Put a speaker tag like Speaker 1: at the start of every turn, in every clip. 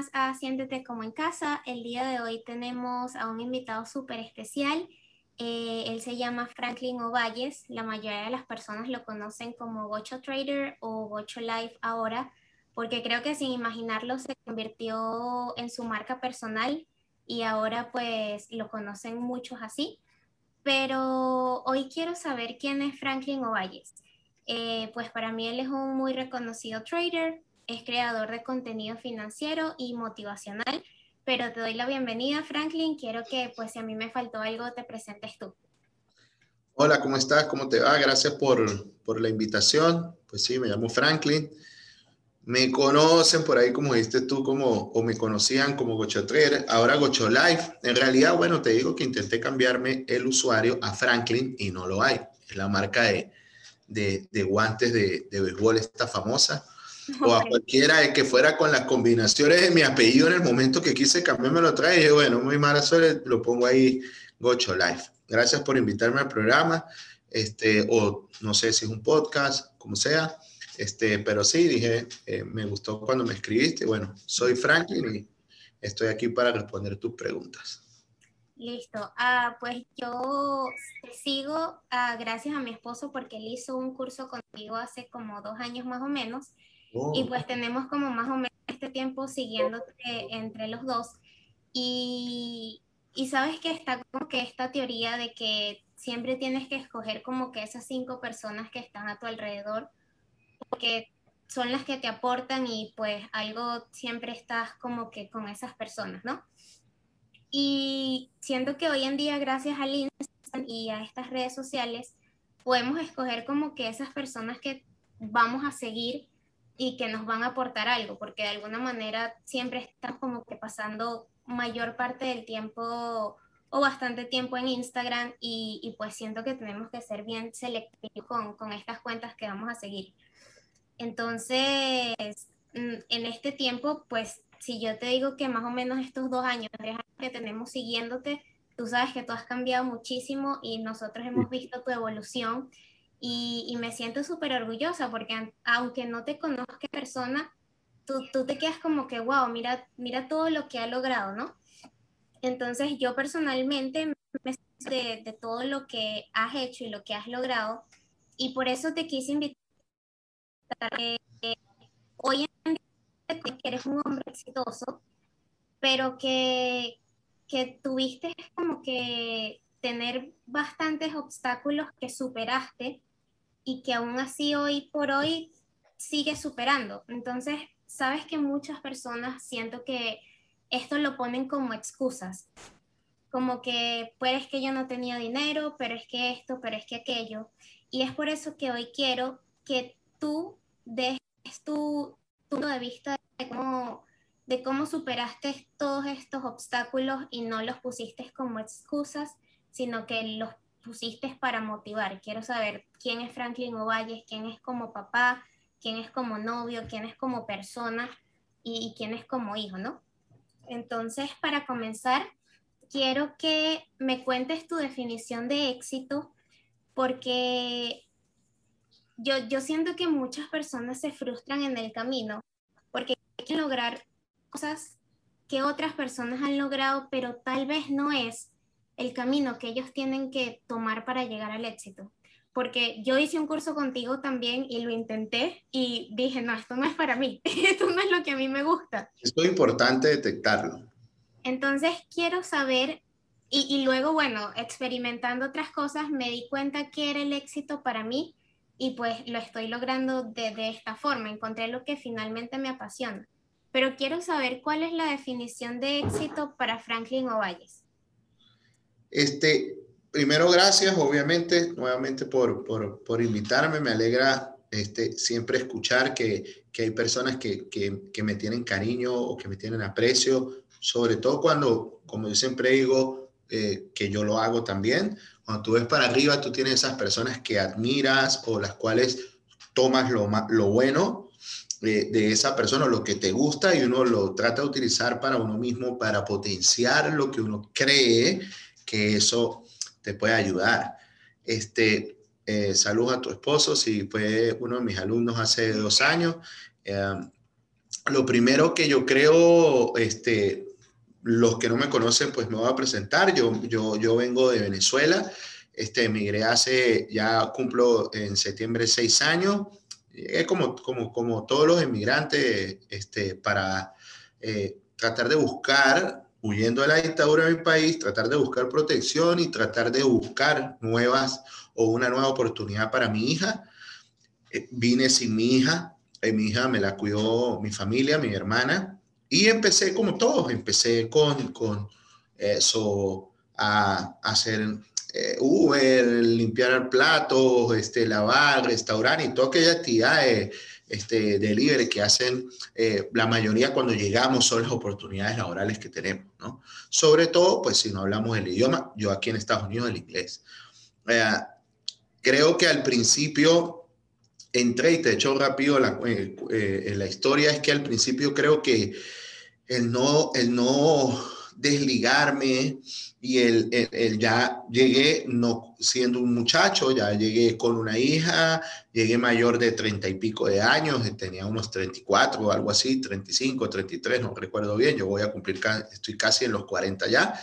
Speaker 1: Más a Siéntete como en casa. El día de hoy tenemos a un invitado súper especial. Eh, él se llama Franklin Ovalles. La mayoría de las personas lo conocen como Gocho Trader o Gocho Life ahora, porque creo que sin imaginarlo se convirtió en su marca personal y ahora pues lo conocen muchos así. Pero hoy quiero saber quién es Franklin Ovalles. Eh, pues para mí él es un muy reconocido trader, es creador de contenido financiero y motivacional. Pero te doy la bienvenida, Franklin. Quiero que, pues, si a mí me faltó algo, te presentes tú.
Speaker 2: Hola, ¿cómo estás? ¿Cómo te va? Gracias por, por la invitación. Pues sí, me llamo Franklin. Me conocen por ahí, como dijiste tú, como, o me conocían como Gocho Trader, ahora Gocho Life. En realidad, bueno, te digo que intenté cambiarme el usuario a Franklin y no lo hay. Es la marca de, de, de guantes de, de béisbol, esta famosa o a cualquiera que fuera con las combinaciones de mi apellido en el momento que quise cambiarme lo trae. Y dije, bueno, muy mala suerte, lo pongo ahí Gocho Life. Gracias por invitarme al programa, este, o no sé si es un podcast, como sea, este, pero sí, dije, eh, me gustó cuando me escribiste. Bueno, soy Franklin y estoy aquí para responder tus preguntas.
Speaker 1: Listo. Ah, pues yo sigo ah, gracias a mi esposo porque él hizo un curso contigo hace como dos años más o menos y oh. pues tenemos como más o menos este tiempo siguiéndote entre los dos. Y, y sabes que está como que esta teoría de que siempre tienes que escoger como que esas cinco personas que están a tu alrededor, porque son las que te aportan y pues algo siempre estás como que con esas personas, ¿no? Y siento que hoy en día, gracias al Instagram y a estas redes sociales, podemos escoger como que esas personas que vamos a seguir y que nos van a aportar algo, porque de alguna manera siempre están como que pasando mayor parte del tiempo o bastante tiempo en Instagram y, pues siento que tenemos que ser bien selectivos con, con, estas cuentas que vamos a seguir. Entonces, mm, en este tiempo, pues si yo te digo que más o menos estos dos años, tres años que tenemos siguiéndote, tú sabes que tú has cambiado muchísimo y nosotros hemos visto tu evolución y, me siento súper orgullosa porque aunque no te conozca persona, tú, tú, te quedas como que, wow, mira, mira todo lo que ha logrado, ¿no? Entonces yo personalmente me de, de todo lo que has hecho y lo que has logrado y por eso te quise invitar. Eh, hoy en día que eres un hombre exitoso, pero que, que tuviste como que tener bastantes obstáculos que superaste y que aún así hoy por hoy sigue superando. Entonces, sabes que muchas personas siento que esto lo ponen como excusas, como que pues que yo no tenía dinero, pero es que esto, pero es que aquello. Y es por eso que hoy quiero que tú des tu punto de vista de cómo, de cómo superaste todos estos obstáculos y no los pusiste como excusas, sino que los pusiste para motivar. Quiero saber quién es Franklin Ovalles, quién es como papá, quién es como novio, quién es como persona y, quién es como hijo, ¿no? Entonces, para comenzar, quiero que me cuentes tu definición de éxito porque yo, yo siento que muchas personas se frustran en el camino porque quieren lograr cosas que otras personas han logrado, pero tal vez no es el camino que ellos tienen que tomar para llegar al éxito. Porque yo hice un curso contigo también y lo intenté y dije, no, esto no es para mí, esto no es lo que a mí me gusta.
Speaker 2: Es muy importante detectarlo.
Speaker 1: Entonces quiero saber, y, luego, bueno, experimentando otras cosas, me di cuenta que era el éxito para mí y pues lo estoy logrando de, de esta forma, encontré lo que finalmente me apasiona. Pero quiero saber cuál es la definición de éxito para Franklin Ovalles.
Speaker 2: Este, primero, gracias, obviamente, nuevamente por, por, por invitarme. Me alegra este, siempre escuchar que, que hay personas que, que, que, me tienen cariño o que me tienen aprecio, sobre todo cuando, como yo siempre digo, eh, que yo lo hago también. Cuando tú ves para arriba, tú tienes esas personas que admiras o las cuales tomas lo, lo bueno de, de esa persona, lo que te gusta y uno lo trata de utilizar para uno mismo, para potenciar lo que uno cree que eso te puede ayudar. Este, eh, a tu esposo, si fue uno de mis alumnos hace dos años. Eh, lo primero que yo creo, este, los que no me conocen, pues me voy a presentar. Yo, yo, yo vengo de Venezuela, este, emigré hace, ya cumplo en septiembre seis años. Es como, como, como todos los emigrantes, este, para eh, tratar de buscar huyendo de la dictadura de mi país, tratar de buscar protección y tratar de buscar nuevas o una nueva oportunidad para mi hija. Eh, vine sin mi hija, eh, mi hija me la cuidó mi familia, mi hermana, y empecé como todos, empecé con, con eso, a, hacer eh, Uber, limpiar platos, este, lavar, restaurar y toda aquella actividad este, delivery que hacen eh, la mayoría cuando llegamos son las oportunidades laborales que tenemos, ¿no? Sobre todo, pues si no hablamos el idioma, yo aquí en Estados Unidos el inglés. Eh, creo que al principio entré y te echo rápido la, eh, la historia, es que al principio creo que el no, el no desligarme y el, el, ya llegué no siendo un muchacho, ya llegué con una hija, llegué mayor de treinta y pico de años, tenía unos 34 o algo así, 35, 33, no recuerdo bien, yo voy a cumplir, estoy casi en los 40 ya,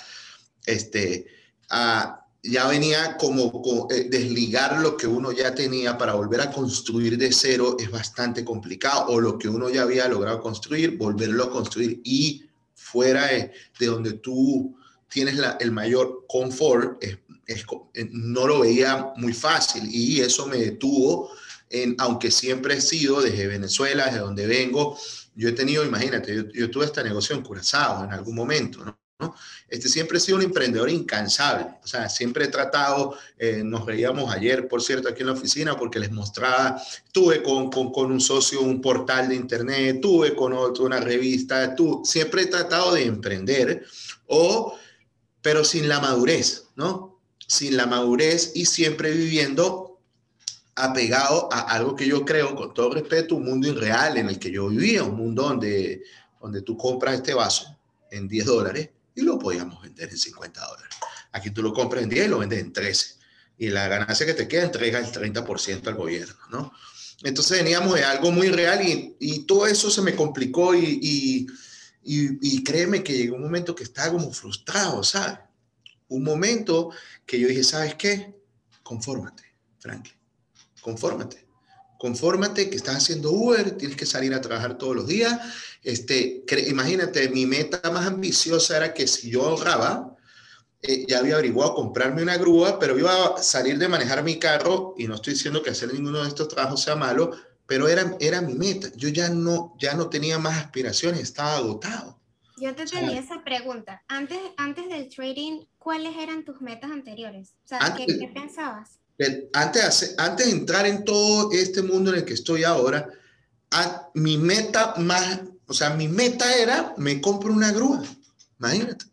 Speaker 2: este, ah, ya venía como, eh, desligar lo que uno ya tenía para volver a construir de cero es bastante complicado, o lo que uno ya había logrado construir, volverlo a construir y fuera de, de donde tú tienes la, el mayor confort, es, es, no lo veía muy fácil y eso me detuvo, en, aunque siempre he sido desde Venezuela, desde donde vengo, yo he tenido, imagínate, yo, yo tuve este negocio en Curazao en algún momento, ¿no? Este, siempre he sido un emprendedor incansable, o sea, siempre he tratado, eh, nos veíamos ayer, por cierto, aquí en la oficina, porque les mostraba, tuve con, con, con un socio un portal de internet, tuve con otro una revista, tú, siempre he tratado de emprender, o pero sin la madurez, ¿no? Sin la madurez y siempre viviendo apegado a algo que yo creo, con todo respeto, un mundo irreal en el que yo vivía, un mundo donde, donde tú compras este vaso en 10 dólares y lo podíamos vender en 50 dólares. Aquí tú lo compras en 10 y lo vendes en 13. Y la ganancia que te queda entrega el 30% al gobierno, ¿no? Entonces veníamos de algo muy real y, y todo eso se me complicó y, y y, créeme que llegó un momento que estaba como frustrado, ¿sabes? Un momento que yo dije, ¿sabes qué? Confórmate, Franklin. Confórmate. Confórmate que estás haciendo Uber, tienes que salir a trabajar todos los días. Este, imagínate, mi meta más ambiciosa era que si yo ahorraba, eh, ya había averiguado comprarme una grúa, pero iba a salir de manejar mi carro, y no estoy diciendo que hacer ninguno de estos trabajos sea malo, pero era, era mi meta. Yo ya no, ya no tenía más aspiraciones, estaba agotado.
Speaker 1: Yo te tenía esa pregunta. Antes, antes del trading, ¿cuáles eran tus metas anteriores? O sea, ¿qué, ¿qué, pensabas?
Speaker 2: Antes, antes de entrar en todo este mundo en el que estoy ahora, a, mi meta más, o sea, mi meta era, me compro una grúa. Imagínate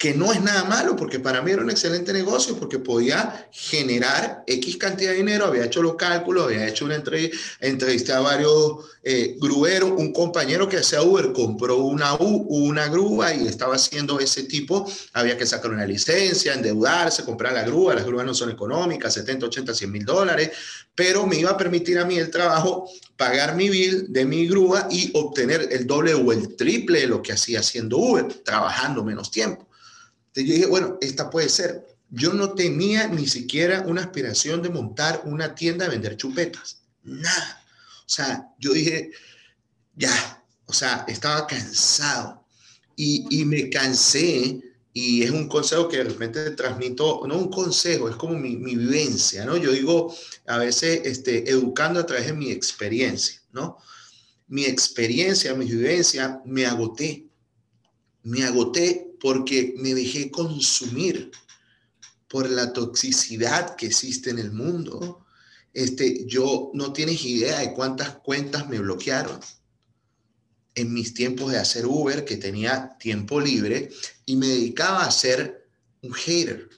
Speaker 2: que no es nada malo, porque para mí era un excelente negocio, porque podía generar X cantidad de dinero, había hecho los cálculos, había hecho una entrevista, a varios eh, grueros, un compañero que hacía Uber compró una, U, una grúa y estaba haciendo ese tipo, había que sacar una licencia, endeudarse, comprar la grúa, las grúas no son económicas, 70, 80, 100 mil dólares, pero me iba a permitir a mí el trabajo, pagar mi bill de mi grúa y obtener el doble o el triple de lo que hacía haciendo Uber, trabajando menos tiempo. Entonces yo dije, bueno, esta puede ser. Yo no tenía ni siquiera una aspiración de montar una tienda de vender chupetas. Nada. O sea, yo dije, ya, o sea, estaba cansado y, y me cansé y es un consejo que de repente transmito, no un consejo, es como mi, mi, vivencia, ¿no? Yo digo, a veces, este, educando a través de mi experiencia, ¿no? Mi experiencia, mi vivencia, me agoté, me agoté porque me dejé consumir por la toxicidad que existe en el mundo. Este, yo no tienes idea de cuántas cuentas me bloquearon en mis tiempos de hacer Uber, que tenía tiempo libre, y me dedicaba a ser un hater.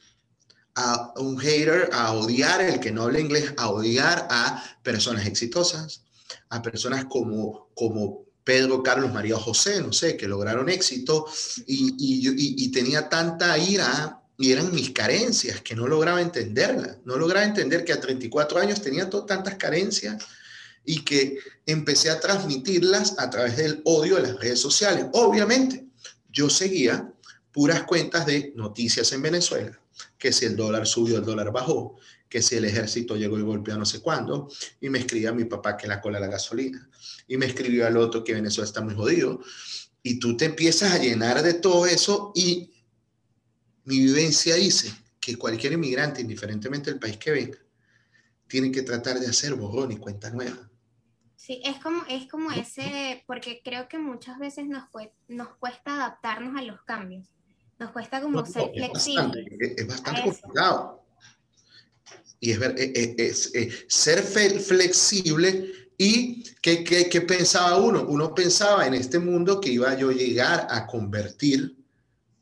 Speaker 2: A un hater, a odiar el que no habla inglés, a odiar a personas exitosas, a personas como, como Pedro, Carlos, María José, no sé, que lograron éxito, y, tenía tanta ira y eran mis carencias que no lograba entenderla, no lograba entender que a 34 años tenía tantas carencias y que empecé a transmitirlas a través del odio de las redes sociales. Obviamente, yo seguía puras cuentas de noticias en Venezuela, que si el dólar subió, el dólar bajó, que si el ejército llegó y golpeó no sé cuándo, y me escribía a mi papá que la cola la gasolina, y me escribió al otro que Venezuela está muy jodido, y tú te empiezas a llenar de todo eso y mi vivencia dice que cualquier inmigrante, indiferentemente del país que venga, tiene que tratar de hacer borrón y cuenta nueva.
Speaker 1: Sí, es como, es como ese, porque creo que muchas veces nos, nos cuesta adaptarnos a los cambios. Nos cuesta como ser flexibles.
Speaker 2: Es bastante, complicado. Y es, ver, e, e, es, es, ser flexible y ¿qué, qué, ¿qué pensaba uno? Uno pensaba en este mundo que iba yo a llegar a convertir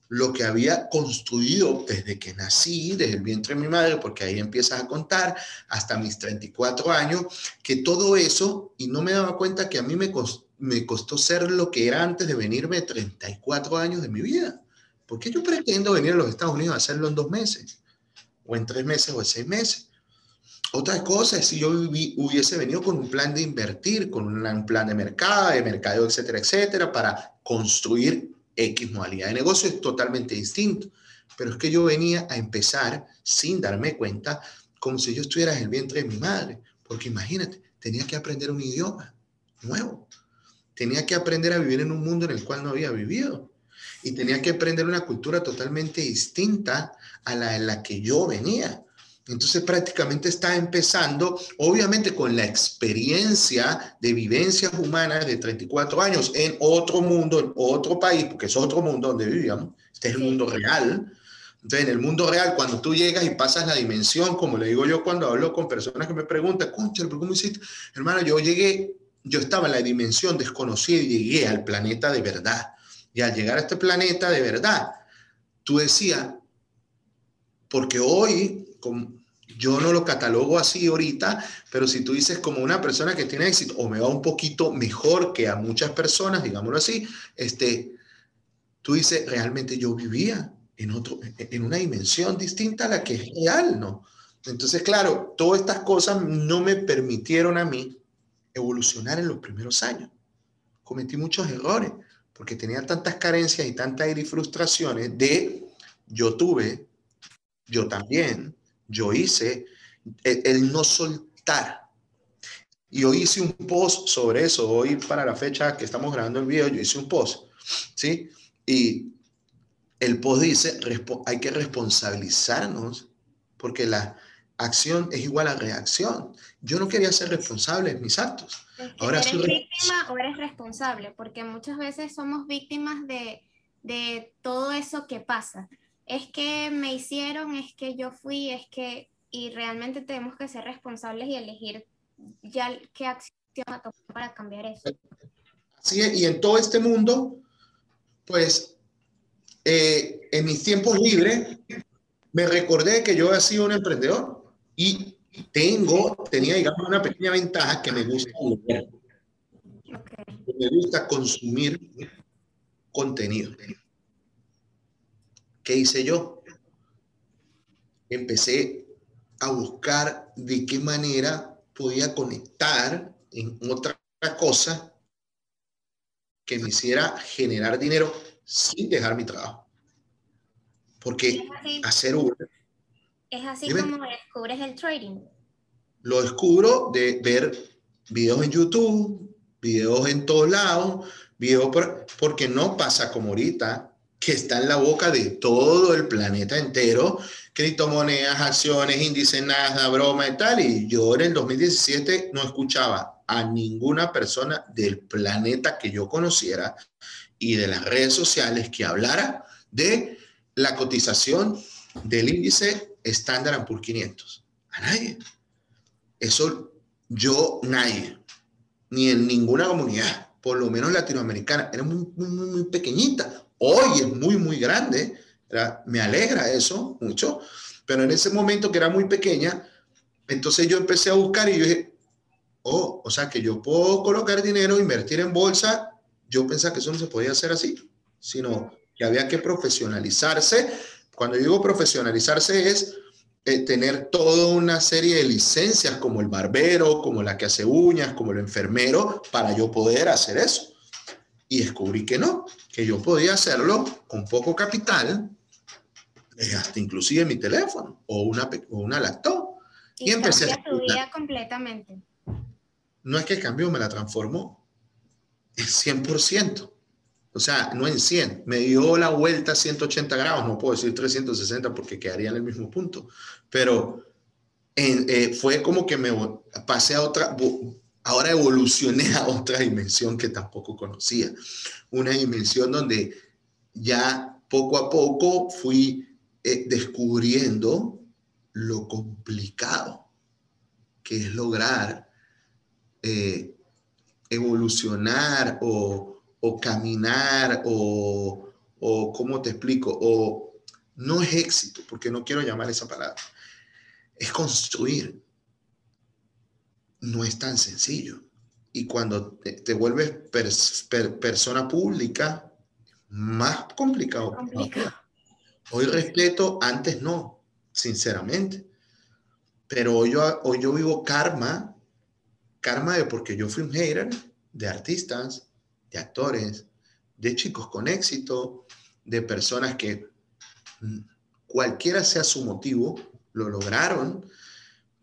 Speaker 2: lo que había construido desde que nací, desde el vientre de mi madre, porque ahí empiezas a contar, hasta mis 34 años, que todo eso, y no me daba cuenta que a mí me costó, me costó ser lo que era antes de venirme 34 años de mi vida. porque yo pretendo venir a los Estados Unidos a hacerlo en dos meses? O en tres meses o en seis meses. Otra cosa es si yo hubiese venido con un plan de invertir, con un plan de mercado, de mercado, etcétera, etcétera, para construir X modalidad de negocio es totalmente distinto. Pero es que yo venía a empezar sin darme cuenta, como si yo estuviera en el vientre de mi madre. Porque imagínate, tenía que aprender un idioma nuevo. Tenía que aprender a vivir en un mundo en el cual no había vivido. Y tenía que aprender una cultura totalmente distinta a la en la que yo venía. Entonces prácticamente está empezando, obviamente con la experiencia de vivencias humanas de 34 años en otro mundo, en otro país, porque es otro mundo donde vivíamos, este es el mundo real. Entonces en el mundo real, cuando tú llegas y pasas la dimensión, como le digo yo cuando hablo con personas que me preguntan, concha, ¿pero cómo hiciste? Hermano, yo llegué, yo estaba en la dimensión desconocida y llegué al planeta de verdad. Y al llegar a este planeta de verdad, tú decías, porque hoy, yo no lo catalogo así ahorita, pero si tú dices como una persona que tiene éxito o me va un poquito mejor que a muchas personas, digámoslo así, este, tú dices, realmente yo vivía en, otro, en una dimensión distinta a la que es real, ¿no? Entonces, claro, todas estas cosas no me permitieron a mí evolucionar en los primeros años. Cometí muchos errores porque tenía tantas carencias y tantas frustraciones de yo tuve, yo también, yo hice el, no soltar. Y hoy hice un post sobre eso, hoy para la fecha que estamos grabando el video, yo hice un post, ¿sí? Y el post dice, hay que responsabilizarnos porque la acción es igual a reacción. Yo no quería ser responsable en mis actos.
Speaker 1: Ahora ¿Eres víctima o eres responsable? Porque muchas veces somos víctimas de, de todo eso que pasa es que me hicieron, es que yo fui, es que, y realmente tenemos que ser responsables y elegir ya qué acción tomar para cambiar eso.
Speaker 2: Sí, y en todo este mundo, pues, eh, en mis tiempos libres, me recordé que yo había sido un emprendedor y tengo, tenía, digamos, una pequeña ventaja que me gusta Me gusta consumir contenido. ¿Qué hice yo? Empecé a buscar de qué manera podía conectar en otra cosa que me hiciera generar dinero sin dejar mi trabajo. Porque hacer Uber...
Speaker 1: Es así como descubres el trading.
Speaker 2: Lo descubro de ver videos en YouTube, videos en todos lados, videos porque no pasa como ahorita, que está en la boca de todo el planeta entero, criptomonedas, acciones, índices, nada, broma y tal. Y yo en el 2017 no escuchaba a ninguna persona del planeta que yo conociera y de las redes sociales que hablara de la cotización del índice Standard Poor's 500? A nadie. Eso yo, nadie, ni en ninguna comunidad, por lo menos latinoamericana, era muy, muy, muy pequeñita. Hoy es muy, muy grande. Me alegra eso mucho, pero en ese momento que era muy pequeña, entonces yo empecé a buscar y yo dije, oh, o sea que yo puedo colocar dinero, invertir en bolsa. Yo pensaba que eso no se podía hacer así, sino que había que profesionalizarse. Cuando digo profesionalizarse es eh, tener toda una serie de licencias como el barbero, como la que hace uñas, como el enfermero, para yo poder hacer eso. Y descubrí que no, que yo podía hacerlo con poco capital, eh, hasta inclusive mi teléfono o una, o una laptop.
Speaker 1: Y, empecé a tu vida completamente.
Speaker 2: No es que cambió, me la transformó. Es 100%. O sea, no en 100. Me dio la vuelta a 180 grados. No puedo decir 360 porque quedaría en el mismo punto. Pero eh, fue como que me pasé a otra, ahora evolucioné a otra dimensión que tampoco conocía. Una dimensión donde ya poco a poco fui eh, descubriendo lo complicado que es lograr eh, evolucionar o, caminar o, o, ¿cómo te explico? O no es éxito, porque no quiero llamar esa palabra, es construir. No es tan sencillo. Y cuando te, vuelves persona pública, más complicado. complicado. Hoy respeto, antes no sinceramente. Pero hoy yo, hoy yo vivo karma, karma de porque yo fui un hater de artistas, de actores, de chicos con éxito, de personas que mm, cualquiera sea su motivo, lo lograron,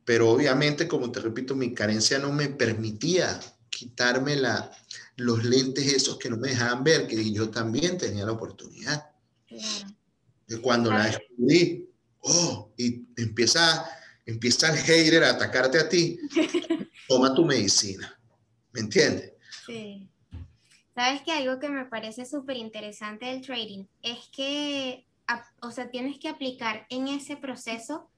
Speaker 2: pero obviamente, como te repito, mi carencia no me permitía quitarme la, los lentes esos que no me dejaban ver, que yo también tenía la oportunidad. De cuando la descubrí, oh, y empieza, empieza el hater a atacarte a ti, toma tu medicina. ¿Me entiendes?
Speaker 1: Sí. Sabes que algo que me parece súper interesante del trading es que, o sea, tienes que aplicar en ese proceso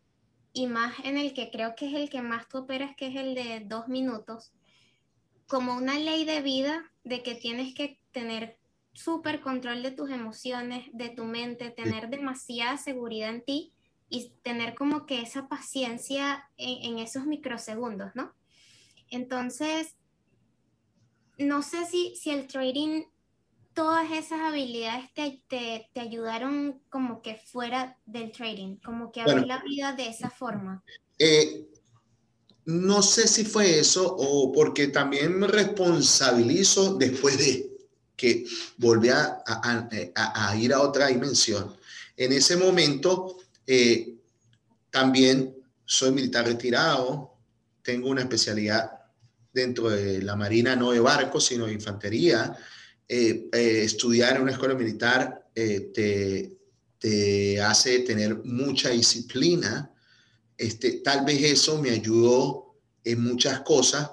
Speaker 1: y más en el que creo que es el que más tú operas, que es el de dos minutos, como una ley de vida de que tienes que tener súper control de tus emociones, de tu mente, tener demasiada seguridad en ti y tener como que esa paciencia en, esos microsegundos, ¿no? Entonces, no sé si, si el trading, todas esas habilidades te, te, ayudaron como que fuera del trading, como que a ver la vida de esa forma.
Speaker 2: Eh, no sé si fue eso o porque también me responsabilizo después de que volví a, a, a ir a otra dimensión. En ese momento eh, también soy militar retirado, tengo una especialidad dentro de la Marina, no de barcos, sino de infantería. Eh, eh, estudiar en una escuela militar te, te, hace tener mucha disciplina. Este, tal vez eso me ayudó en muchas cosas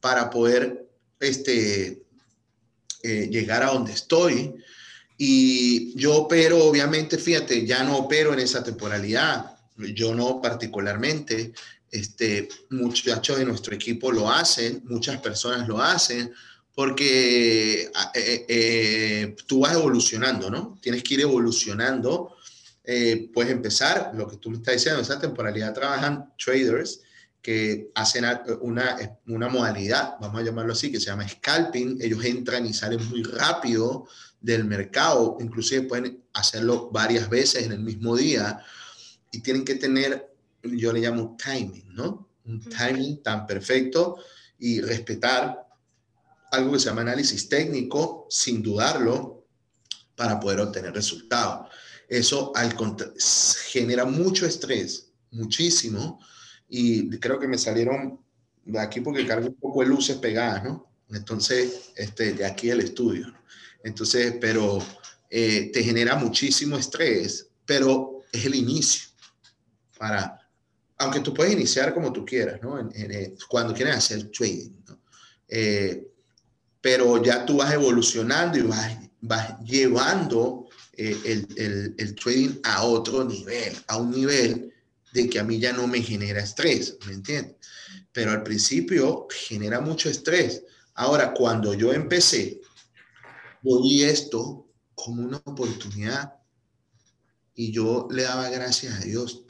Speaker 2: para poder este, llegar a donde estoy. Y yo opero, obviamente, fíjate, ya no opero en esa temporalidad, yo no particularmente, este, muchachos de nuestro equipo lo hacen, muchas personas lo hacen, porque eh, eh, eh, tú vas evolucionando, ¿no? Tienes que ir evolucionando. puedes empezar, lo que tú me estás diciendo, en esa temporalidad trabajan traders que hacen una, una modalidad, vamos a llamarlo así, que se llama scalping. Ellos entran y salen muy rápido del mercado, inclusive pueden hacerlo varias veces en el mismo día y tienen que tener, yo le llamo timing, ¿no? Un timing tan perfecto y respetar algo que se llama análisis técnico sin dudarlo para poder obtener resultados. Eso al genera mucho estrés, muchísimo, y creo que me salieron de aquí porque cargo un poco de luces pegadas, ¿no? Entonces, este, de aquí el estudio. Entonces, pero eh, te genera muchísimo estrés, pero es el inicio para, aunque tú puedes iniciar como tú quieras, ¿no? Eh, cuando quieres hacer trading, ¿no? Eh, pero ya tú vas evolucionando y vas, vas llevando eh, el, el, trading a otro nivel, a un nivel de que a mí ya no me genera estrés, ¿me entiendes? Pero al principio genera mucho estrés. Ahora, cuando yo empecé, vi esto como una oportunidad y yo le daba gracias a Dios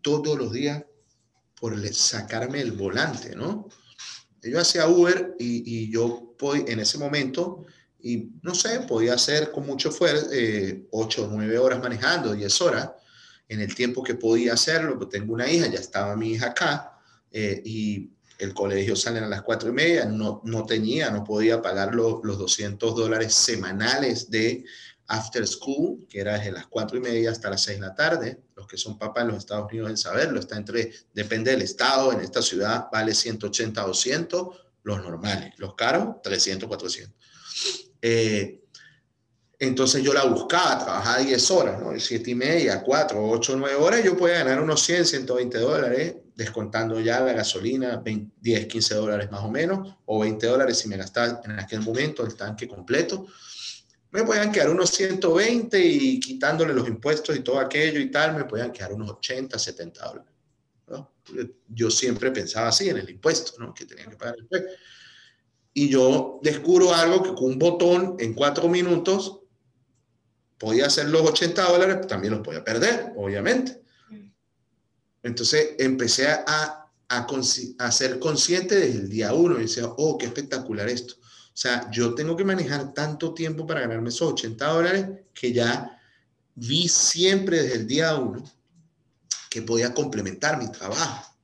Speaker 2: todos los días por sacarme el volante, ¿no? Yo hacía Uber y, y yo en ese momento, y no sé, podía hacer con mucho esfuerzo, eh, 8 o 9 horas manejando, 10 horas, en el tiempo que podía hacerlo, porque tengo una hija, ya estaba mi hija acá, eh, y el colegio sale a las 4 y media, no, no tenía, no podía pagar los 200 dólares semanales de after school, que era desde las 4 y media hasta las 6 de la tarde. Los que son papás en los Estados Unidos deben saberlo, está entre, depende del estado, en esta ciudad vale 180 200, los normales, los caros 300, 400. Eh, entonces yo la buscaba, trabajaba 10 horas, ¿no? 7 y media, 4, 8, 9 horas, yo podía ganar unos 100, 120 dólares, descontando ya la gasolina, 10, 15 dólares más o menos, o 20 dólares si me gastaba en aquel momento el tanque completo me podían quedar unos 120 y quitándole los impuestos y todo aquello y tal, me podían quedar unos 80, 70 dólares. Yo siempre pensaba así en el impuesto, ¿no? Que tenía que pagar el Y yo descubro algo que con un botón en cuatro minutos podía hacer los 80 dólares, también los podía perder, obviamente. Entonces empecé a, a, a ser consciente desde el día uno y decía, oh, qué espectacular esto o sea, yo tengo que manejar tanto tiempo para ganarme esos 80 dólares que ya vi siempre desde el día uno que podía complementar mi trabajo.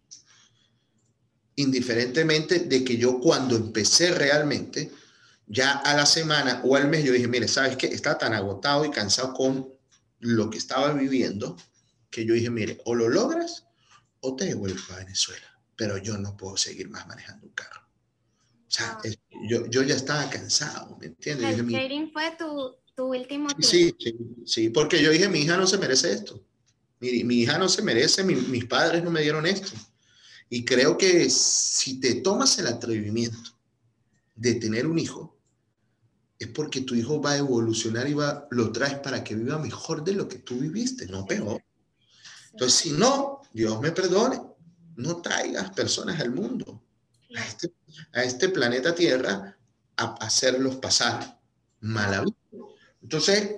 Speaker 2: Indiferentemente de que yo cuando empecé realmente, ya a la semana o al mes, yo dije, mire, ¿sabes qué? Estaba tan agotado y cansado con lo que estaba viviendo que yo dije, mire, o lo logras o te devuelves a Venezuela, pero yo no puedo seguir más manejando un carro. Sea, ah. yo, yo, ya estaba cansado, ¿me entiendes?
Speaker 1: El trading fue tu, tu último
Speaker 2: sí, sí, sí, porque yo dije, mi hija no se merece esto. Mi, mi hija no se merece, mis padres no me dieron esto. Y creo que si te tomas el atrevimiento de tener un hijo, es porque tu hijo va a evolucionar y va, lo traes para que viva mejor de lo que tú viviste, no peor. Entonces, si no, Dios me perdone, no traigas personas al mundo a este, a este planeta Tierra a hacerlos pasar mala Entonces,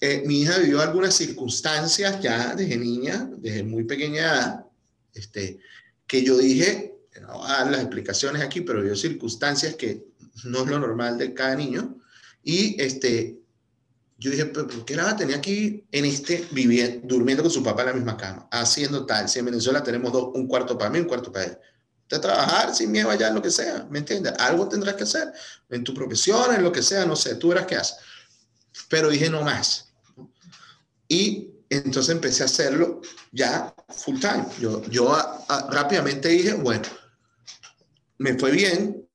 Speaker 2: eh, mi hija vivió algunas circunstancias ya desde niña, desde muy pequeña edad, este, que yo dije, no voy a dar las explicaciones aquí, pero vivió circunstancias que no es lo normal de cada niño. Y este, yo dije, ¿por qué la tenía aquí en este, viviendo, durmiendo con su papá en la misma cama, haciendo tal? Si en Venezuela tenemos un cuarto para mí, un cuarto para él de trabajar sin miedo allá en lo que sea, ¿me entiendes? Algo tendrás que hacer en tu profesión, en lo que sea, no sé, tú verás qué haces. Pero dije no más. Y entonces empecé a hacerlo ya full time. Yo, yo rápidamente dije, bueno, me fue bien,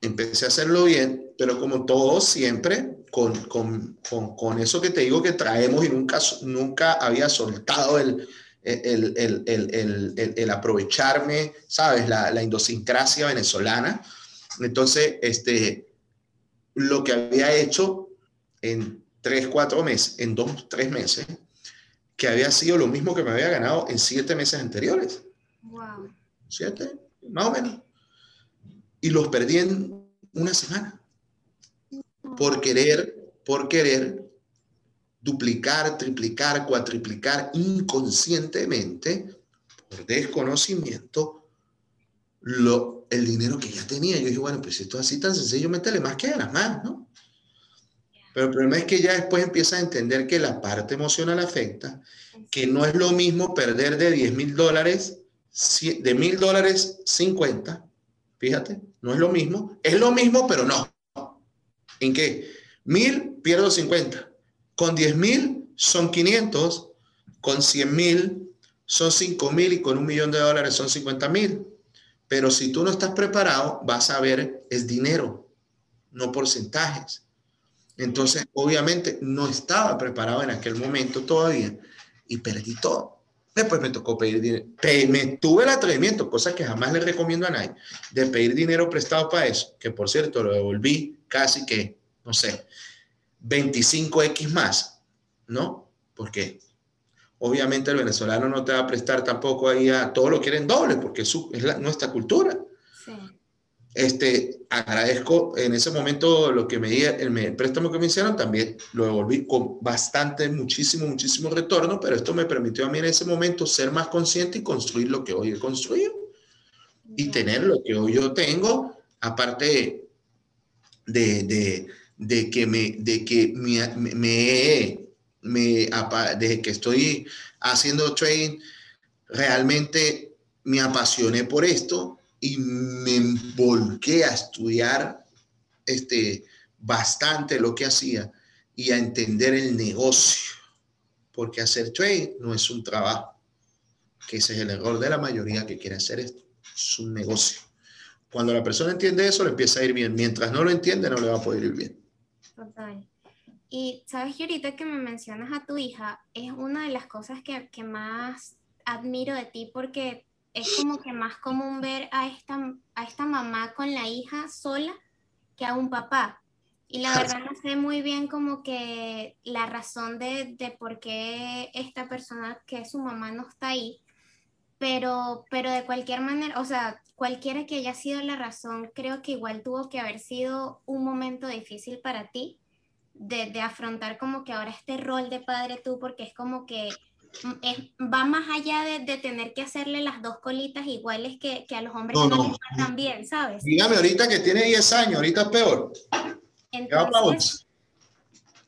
Speaker 2: empecé a hacerlo bien, pero como todo siempre, con, con, con, con eso que te digo que traemos y nunca, nunca había soltado el, el, el, el, el aprovecharme, ¿sabes? La, la, idiosincrasia venezolana. Entonces, este, lo que había hecho en tres, cuatro meses, en dos, tres meses, que había sido lo mismo que me había ganado en siete meses anteriores. Wow. Siete, más o menos. Y los perdí en una semana. Por querer, por querer duplicar, triplicar, cuatriplicar inconscientemente, por desconocimiento, lo, el dinero que ya tenía. Yo dije, bueno, pues esto es así tan sencillo, métele más que ganas más, ¿no? Pero el problema es que ya después empiezas a entender que la parte emocional afecta, que no es lo mismo perder de 10 mil dólares, de mil dólares 50, fíjate, no es lo mismo, es lo mismo, pero no. ¿En qué? Mil pierdo 50, con 10 mil son 500, con 100 mil son 5 mil y con un millón de dólares son 50 mil. Pero si tú no estás preparado, vas a ver, es dinero, no porcentajes. Entonces, obviamente, no estaba preparado en aquel momento todavía y perdí todo. Después me tocó pedir dinero. Me tuve el atrevimiento, cosa que jamás le recomiendo a nadie, de pedir dinero prestado para eso, que por cierto lo devolví casi que, no sé, 25x más. ¿no? Porque obviamente el venezolano no te va a prestar tampoco ahí a todo lo quieren doble, porque es, es nuestra cultura. Sí. Este, agradezco en ese momento lo que me di, el, préstamo que me hicieron, también lo devolví con bastante, muchísimo, muchísimo retorno, pero esto me permitió a mí en ese momento ser más consciente y construir lo que hoy he construido y tener lo que hoy yo tengo, aparte de, de, de que me, de que me, me, me, desde que estoy haciendo trading, realmente me apasioné por esto y me volqué a estudiar este, bastante lo que hacía y a entender el negocio, porque hacer trade no es un trabajo, que ese es el error de la mayoría que quiere hacer esto, es un negocio. Cuando la persona entiende eso, le empieza a ir bien. Mientras no lo entiende, no le va a poder ir bien.
Speaker 1: Total. Y sabes que ahorita que me mencionas a tu hija, es una de las cosas que, que más admiro de ti porque es como que más común ver a esta, a esta mamá con la hija sola que a un papá. Y la verdad no sé muy bien como que la razón de, de, por qué esta persona que es su mamá no está ahí, pero, pero de cualquier manera, o sea, cualquiera que haya sido la razón, creo que igual tuvo que haber sido un momento difícil para ti de, de afrontar como que ahora este rol de padre tú, porque es como que va más allá de, tener que hacerle las dos colitas iguales que, a los hombres no, no. también, ¿sabes?
Speaker 2: Dígame ahorita que tiene 10 años, ahorita es peor.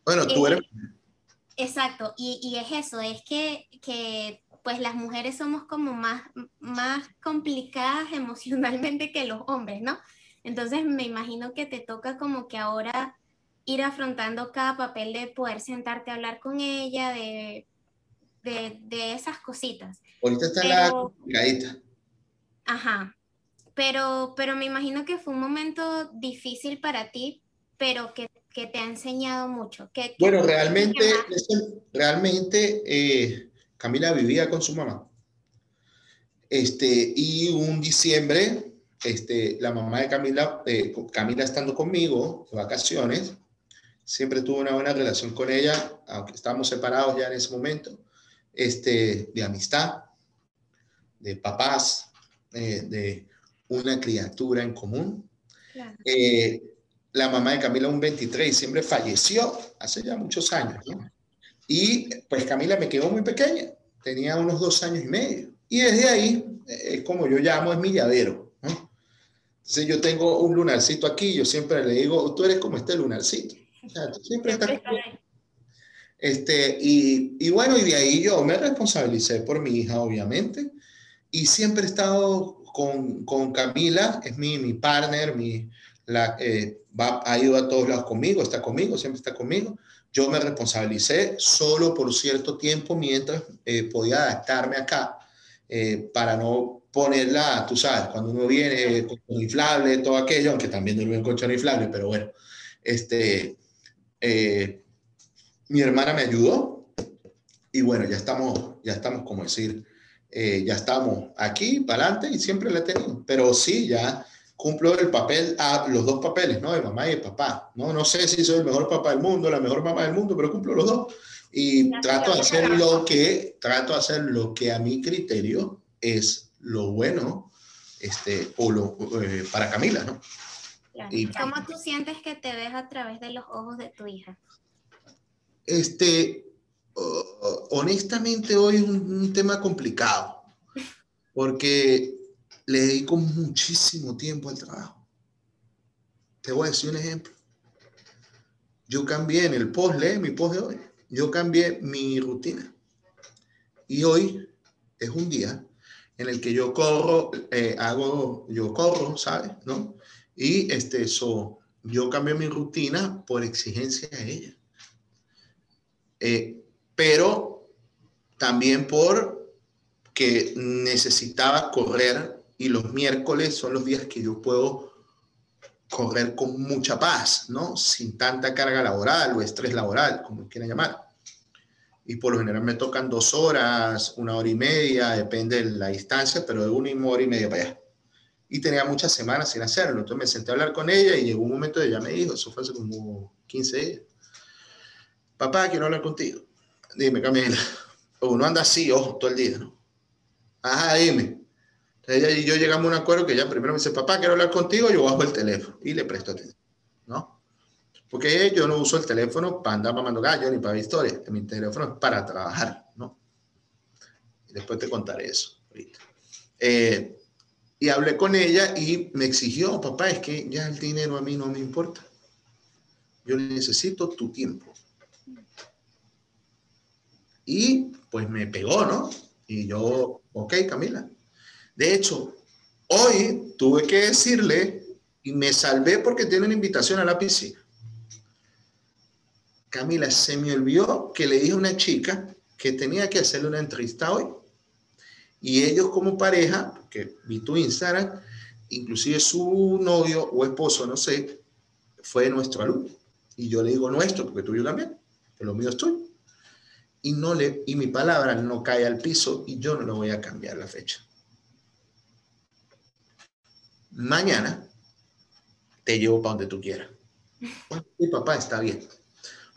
Speaker 2: bueno, tú eres...
Speaker 1: Exacto, y, es eso, es que, que pues las mujeres somos como más, más complicadas emocionalmente que los hombres, ¿no? Entonces me imagino que te toca como que ahora ir afrontando cada papel de poder sentarte a hablar con ella, de de, esas cositas.
Speaker 2: Ahorita está la complicadita.
Speaker 1: Ajá. Pero, pero me imagino que fue un momento difícil para ti, pero que, te ha enseñado mucho. Que,
Speaker 2: bueno, realmente, realmente eh, Camila vivía con su mamá. Este, y un diciembre, este, la mamá de Camila, eh, Camila estando conmigo de vacaciones, siempre tuvo una buena relación con ella, aunque estábamos separados ya en ese momento este, de amistad, de papás, eh, de una criatura en común. Eh, la mamá de Camila un 23 de diciembre falleció hace ya muchos años. Y pues Camila me quedó muy pequeña, tenía unos dos años y medio. Y desde ahí, es eh, como yo llamo, es mi llavero. Entonces yo tengo un lunarcito aquí, yo siempre le digo, tú eres como este lunarcito. O sea, tú siempre estás este, y, y, bueno, y de ahí yo me responsabilicé por mi hija, obviamente, y siempre he estado con, con Camila, es mi, mi partner, mi, la, eh, va, ha ido a todos lados conmigo, está conmigo, siempre está conmigo. Yo me responsabilicé solo por cierto tiempo mientras eh, podía adaptarme acá, eh, para no ponerla, tú sabes, cuando uno viene con inflable, todo aquello, aunque también duerme en colchón inflable, pero bueno, este, mi hermana me ayudó y bueno, ya estamos, ya estamos, como decir, eh, ya estamos aquí, para adelante y siempre la he tenido. Pero sí, ya cumplo el papel, a los dos papeles, ¿no? De mamá y de papá. No, no sé si soy el mejor papá del mundo, la mejor mamá del mundo, pero cumplo los dos. Y trato de hacer lo que, trato de hacer lo que a mi criterio es lo bueno este, o lo, eh, para Camila, ¿no?
Speaker 1: Y, ¿Cómo tú sientes que te ves a través de los ojos de tu hija?
Speaker 2: Este, honestamente hoy es un, tema complicado, porque le dedico muchísimo tiempo al trabajo. Te voy a decir un ejemplo. Yo cambié en el post, lee mi post de hoy, yo cambié mi rutina. Y hoy es un día en el que yo corro, eh, hago, yo corro, ¿sabes? ¿No? Y este, eso, yo cambié mi rutina por exigencia de ella. Eh, pero también por que necesitaba correr y los miércoles son los días que yo puedo correr con mucha paz, ¿no? Sin tanta carga laboral o estrés laboral, como quieran llamar. Y por lo general me tocan dos horas, una hora y media, depende de la distancia, pero de una hora y media para allá. Y tenía muchas semanas sin hacerlo. Entonces me senté a hablar con ella y llegó un momento de ella me dijo, eso fue hace como 15 días papá, quiero hablar contigo. Dime, Camila. Uno anda así, ojo, todo el día, ¿no? Ajá, dime. Ella y yo llegamos a un acuerdo que ella primero me dice, papá, quiero hablar contigo, yo bajo el teléfono y le presto atención, ¿no? Porque yo no uso el teléfono para andar mamando gallo ni para ver historia. Mi teléfono es para trabajar, ¿no? Después te contaré eso ahorita. Eh, y hablé con ella y me exigió, papá, es que ya el dinero a mí no me importa. Yo necesito tu tiempo. Y pues me pegó, ¿no? Y yo, ok, Camila. De hecho, hoy tuve que decirle y me salvé porque tiene una invitación a la piscina. Camila, se me olvidó que le dije a una chica que tenía que hacerle una entrevista hoy. Y ellos como pareja, que vi tu Instagram, inclusive su novio o esposo, no sé, fue nuestro alumno. Y yo le digo nuestro, porque tuyo también, que lo mío es tuyo y, no le, y mi palabra no cae al piso y yo no le voy a cambiar la fecha. Mañana te llevo para donde tú quieras. mi papá, está bien.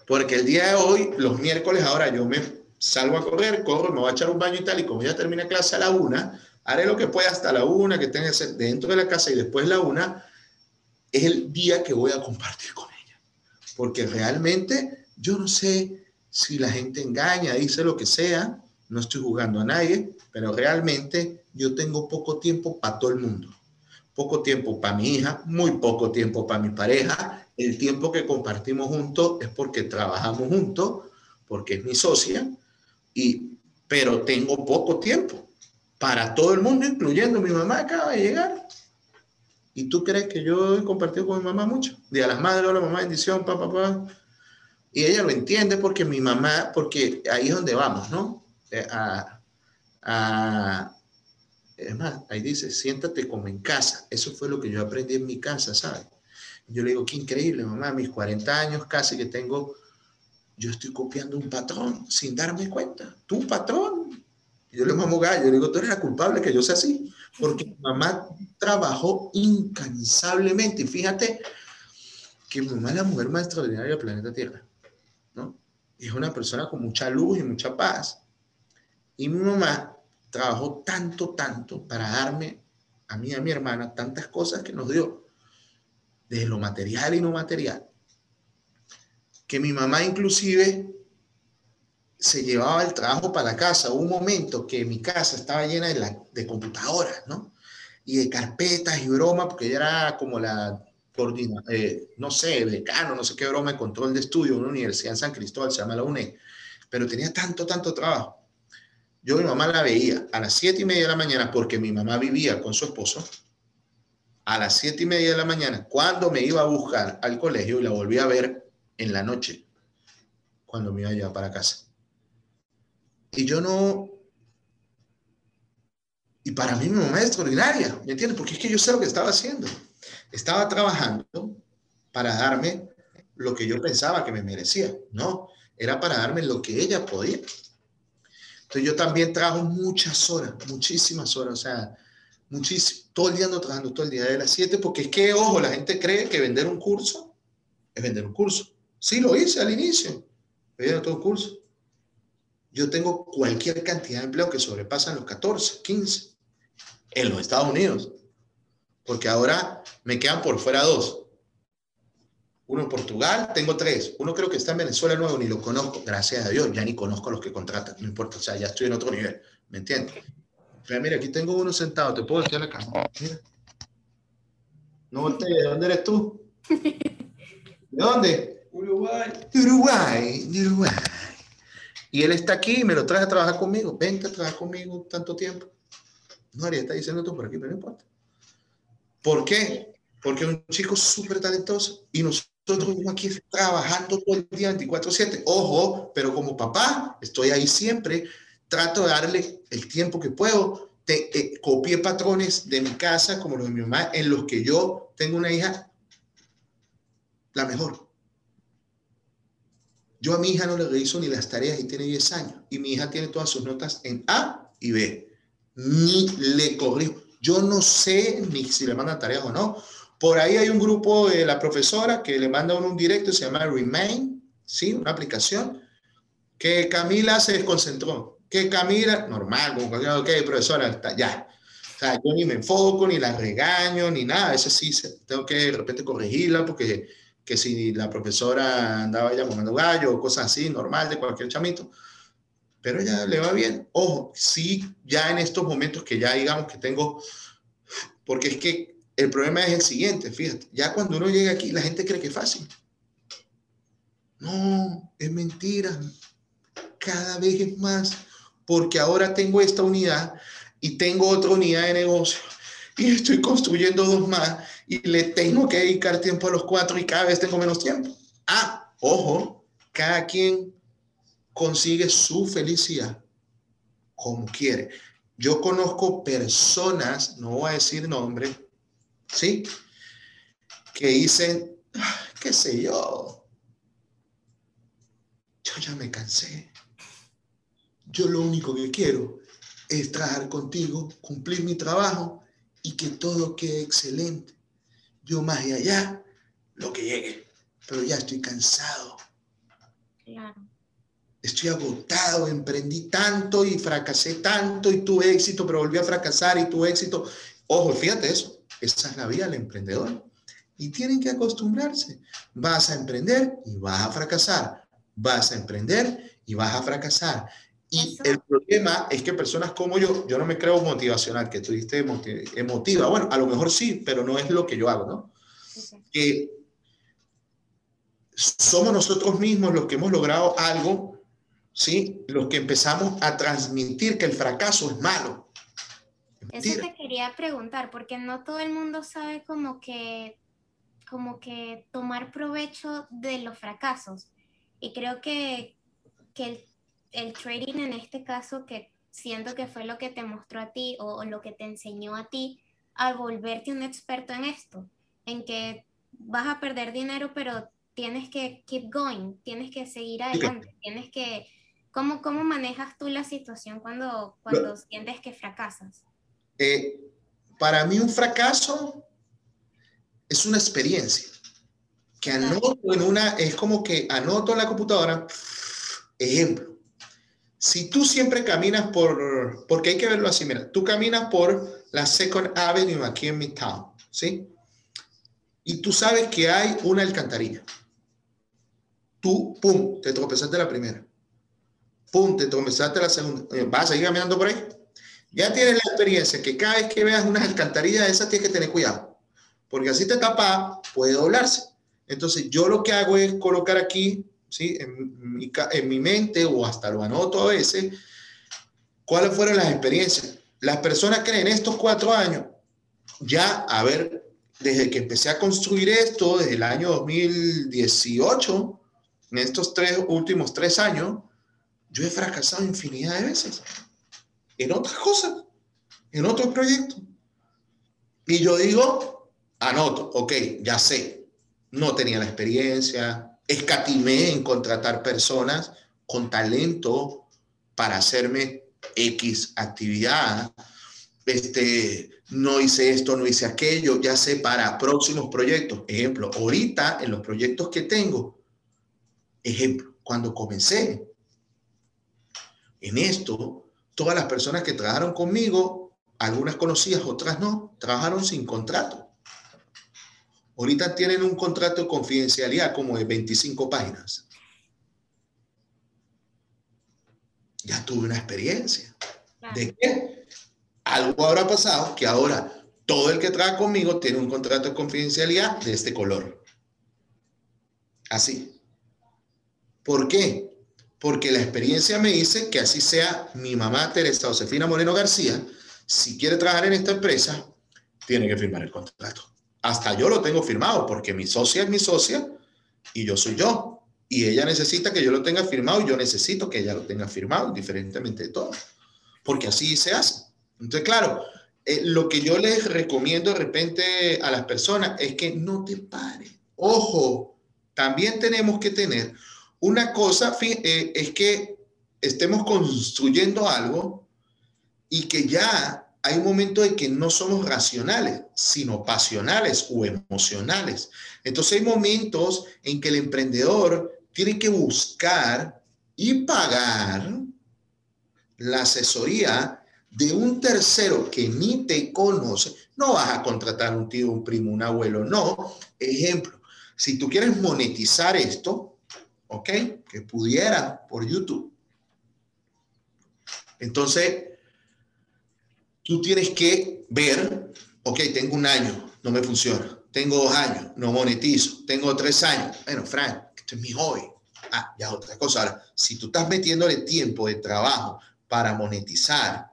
Speaker 2: Porque el día de hoy, los miércoles, ahora yo me salgo a correr, corro, me voy a echar un baño y tal, y como ya termina clase a la una, haré lo que pueda hasta la una, que tenga dentro de la casa y después la una, es el día que voy a compartir con ella. Porque realmente yo no sé si la gente engaña, dice lo que sea, no estoy jugando a nadie, pero realmente yo tengo poco tiempo para todo el mundo. Poco tiempo para mi hija, muy poco tiempo para mi pareja. El tiempo que compartimos juntos es porque trabajamos juntos, porque es mi socia, y, pero tengo poco tiempo para todo el mundo, incluyendo mi mamá acaba de llegar. ¿Y tú crees que yo he compartido con mi mamá mucho? Día a las madres, hola mamá, bendición, papá, papá. Y ella lo entiende porque mi mamá, porque ahí es donde vamos, ¿no? Eh, es más, ahí dice, siéntate como en casa. Eso fue lo que yo aprendí en mi casa, ¿sabes? Yo le digo, qué increíble, mamá, mis 40 años casi que tengo, yo estoy copiando un patrón sin darme cuenta. Tu patrón. yo le mamo gallo, le digo, tú eres la culpable que yo sea así, porque mamá trabajó incansablemente. Y fíjate que mamá es la mujer más extraordinaria del planeta Tierra es una persona con mucha luz y mucha paz. Y mi mamá trabajó tanto, tanto para darme a mí y a mi hermana tantas cosas que nos dio, desde lo material y no material, que mi mamá inclusive se llevaba el trabajo para la casa. Hubo un momento que mi casa estaba llena de, computadoras, ¿no? Y de carpetas y bromas, porque ella era como la coordina, eh, no sé, decano, no sé qué broma de control de estudio en una universidad en San Cristóbal, se llama la UNE, pero tenía tanto, tanto trabajo. Yo mi mamá la veía a las siete y media de la mañana porque mi mamá vivía con su esposo. A las siete y media de la mañana, cuando me iba a buscar al colegio y la volví a ver en la noche, cuando me iba ya para casa. Y yo no, y para mí mi mamá es extraordinaria, ¿me entiendes? Porque es que yo sé lo que estaba haciendo. Estaba trabajando para darme lo que yo pensaba que me merecía. No, era para darme lo que ella podía. Entonces yo también trabajo muchas horas, muchísimas horas, o sea, muchísimo, todo el día ando trabajando, todo el día de las 7, porque es que, ojo, la gente cree que vender un curso es vender un curso. Sí, lo hice al inicio, vender todo un curso. Yo tengo cualquier cantidad de empleo que sobrepasan los 14, 15 en los Estados Unidos porque ahora me quedan por fuera dos. Uno en Portugal, tengo tres. Uno creo que está en Venezuela nuevo, ni lo conozco, gracias a Dios, ya ni conozco a los que contratan, no importa, o sea, ya estoy en otro nivel, ¿me entiendes? Pero mira, aquí tengo uno sentado, te puedo voltear la cámara. Mira. No voltees, ¿de dónde eres tú? ¿De dónde?
Speaker 3: Uruguay.
Speaker 2: Uruguay, Uruguay. Y él está aquí y me lo trae a trabajar conmigo. Vente a trabajar conmigo tanto tiempo. No, Ari, está diciendo tú por aquí, pero no importa. ¿Por qué? Porque es un chico súper talentoso y nosotros estamos aquí trabajando todo el día 24/7. Ojo, pero como papá estoy ahí siempre, trato de darle el tiempo que puedo. Te, eh, copié patrones de mi casa como los de mi mamá en los que yo tengo una hija la mejor. Yo a mi hija no le reviso ni las tareas y tiene 10 años. Y mi hija tiene todas sus notas en A y B. Ni le corrijo. Yo no sé ni si le mandan tareas o no. Por ahí hay un grupo de la profesora que le manda un directo, se llama Remain, ¿sí? Una aplicación Que Camila se desconcentró. Que Camila, normal, como cualquier, ok, profesora, está, ya. O sea, yo ni me enfoco, ni la regaño, ni nada. Ese sí, tengo que de repente corregirla porque que si la profesora andaba ya comiendo gallo o cosas así, normal de cualquier chamito. Pero ella le va bien. Ojo, sí, ya en estos momentos que ya digamos que tengo, porque es que el problema es el siguiente, fíjate, ya cuando uno llega aquí, la gente cree que es fácil. No, es mentira. Cada vez es más, porque ahora tengo esta unidad y tengo otra unidad de negocio y estoy construyendo dos más y le tengo que dedicar tiempo a los cuatro y cada vez tengo menos tiempo. Ah, ojo, cada quien consigue su felicidad como quiere. Yo conozco personas, no voy a decir nombre, ¿sí? Que dicen, ah, qué sé yo, yo ya me cansé. Yo lo único que quiero es trabajar contigo, cumplir mi trabajo y que todo quede excelente. Yo más de allá, lo que llegue. Pero ya estoy cansado. Claro. Estoy agotado, emprendí tanto y fracasé tanto y tuve éxito, pero volví a fracasar y tuve éxito. Ojo, fíjate eso. Esa es la vida del emprendedor. Y tienen que acostumbrarse. Vas a emprender y vas a fracasar. Vas a emprender y vas a fracasar. Y el problema es que personas como yo, yo no me creo motivacional, que tú dijiste emotiva. Bueno, a lo mejor sí, pero no es lo que yo hago, ¿no? Que somos nosotros mismos los que hemos logrado algo, ¿sí? Los que empezamos a transmitir que el fracaso es malo.
Speaker 1: Eso te quería preguntar, porque no todo el mundo sabe como que, como que tomar provecho de los fracasos. Y creo que, que el, el, trading en este caso, que siento que fue lo que te mostró a ti o, lo que te enseñó a ti a volverte un experto en esto, en que vas a perder dinero, pero tienes que keep going, tienes que seguir adelante, tienes que... ¿Cómo, ¿Cómo manejas tú la situación cuando, cuando sientes que fracasas?
Speaker 2: Eh, para mí un fracaso es una experiencia que anoto en una, es como que anoto en la computadora, ejemplo, si tú siempre caminas por, porque hay que verlo así, mira, tú caminas por la Second Avenue aquí en Midtown, ¿sí? Y tú sabes que hay una alcantarilla. Tú, pum, te tropezaste la primera. Pum, te tropezaste la segunda. Eh, ¿Vas a seguir caminando por ahí? Ya tienes la experiencia que cada vez que veas unas alcantarillas de esas tienes que tener cuidado, porque así te tapa, puede doblarse. Entonces yo lo que hago es colocar aquí, ¿sí? En mi, en mi mente o hasta lo anoto a veces, cuáles fueron las experiencias. Las personas que en estos cuatro años, ya, a ver, desde que empecé a construir esto, desde el año 2018, en estos tres últimos tres años, yo he fracasado infinidad de veces en otras cosas, en otros proyectos. Y yo digo, anoto, ok, ya sé, no tenía la experiencia, escatimé en contratar personas con talento para hacerme X actividad, este, no hice esto, no hice aquello, ya sé para próximos proyectos. Ejemplo, ahorita en los proyectos que tengo, ejemplo, cuando comencé en esto, todas las personas que trabajaron conmigo, algunas conocidas, otras no, trabajaron sin contrato. Ahorita tienen un contrato de confidencialidad como de 25 páginas. Ya tuve una experiencia. ¿De qué? Algo habrá pasado que ahora todo el que trabaja conmigo tiene un contrato de confidencialidad de este color. Así. ¿Por qué? Porque la experiencia me dice que así sea mi mamá Teresa Josefina Moreno García, si quiere trabajar en esta empresa, tiene que firmar el contrato. Hasta yo lo tengo firmado porque mi socia es mi socia y yo soy yo. Y ella necesita que yo lo tenga firmado y yo necesito que ella lo tenga firmado, diferentemente de todo. Porque así se hace. Entonces, claro, eh, lo que yo les recomiendo de repente a las personas es que no te pares. Ojo, también tenemos que tener una cosa eh, es que estemos construyendo algo y que ya hay un momento de que no somos racionales, sino pasionales o emocionales. Entonces hay momentos en que el emprendedor tiene que buscar y pagar la asesoría de un tercero que ni te conoce, no vas a contratar un tío, un primo, un abuelo, no. Ejemplo, si tú quieres monetizar esto, ¿ok? Que pudiera por YouTube. Entonces, tú tienes que ver, ok, tengo un año, no me funciona. Tengo dos años, no monetizo. Tengo tres años. Bueno, Frank, esto es mi hobby. Ah, ya otra cosa. Ahora, si tú estás metiéndole tiempo de trabajo para monetizar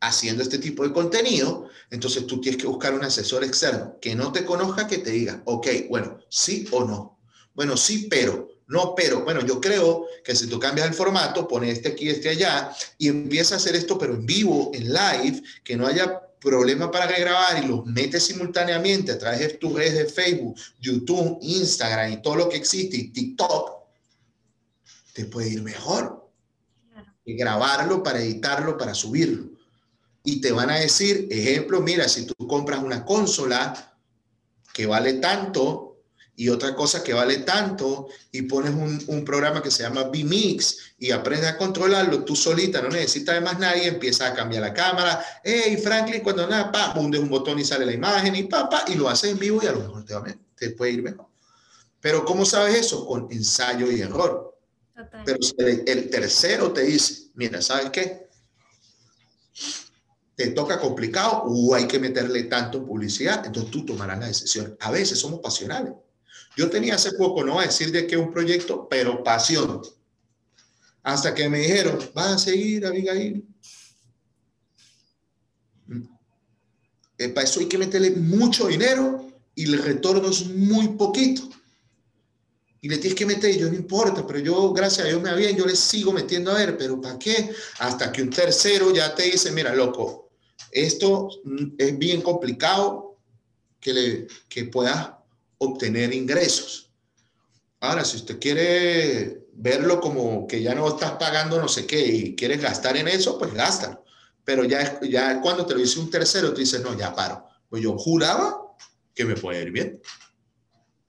Speaker 2: haciendo este tipo de contenido, entonces tú tienes que buscar un asesor externo que no te conozca, que te diga, ok, bueno, sí o no. Bueno, sí, pero, no, pero, bueno, yo creo que si tú cambias el formato, pones este aquí, este allá, y empieza a hacer esto, pero en vivo, en live, que no haya problema para regrabar y los metes simultáneamente a través de tus redes de Facebook, YouTube, Instagram y todo lo que existe, y TikTok, te puede ir mejor. que grabarlo para editarlo, para subirlo y te van a decir, ejemplo, mira, si tú compras una consola que vale tanto y otra cosa que vale tanto y pones un, programa que se llama B-Mix y aprendes a controlarlo tú solita, no necesitas de más nadie, empiezas a cambiar la cámara, hey Franklin, cuando nada, pa, hundes un botón y sale la imagen y pa, y lo haces en vivo y a lo mejor te, va, te puede ir mejor. Pero ¿cómo sabes eso? Con ensayo y error. Pero el tercero te dice, mira, ¿sabes qué? te toca complicado o hay que meterle tanto publicidad, entonces tú tomarás la decisión. A veces somos pasionales. Yo tenía hace poco, no voy a decir de qué un proyecto, pero pasión. Hasta que me dijeron, va a seguir, Abigail. Mm. Eh, para eso hay que meterle mucho dinero y el retorno es muy poquito. Y le tienes que meter, yo no importa, pero yo, gracias a Dios me va bien, yo le sigo metiendo a ver, pero ¿para qué? Hasta que un tercero ya te dice, mira, loco, esto mm, es bien complicado que, le, que puedas obtener ingresos. Ahora, si usted quiere verlo como que ya no estás pagando no sé qué y quieres gastar en eso, pues gástalo. Pero ya, ya cuando te lo dice un tercero, tú dices, no, ya paro. Pues yo juraba que me puede ir bien.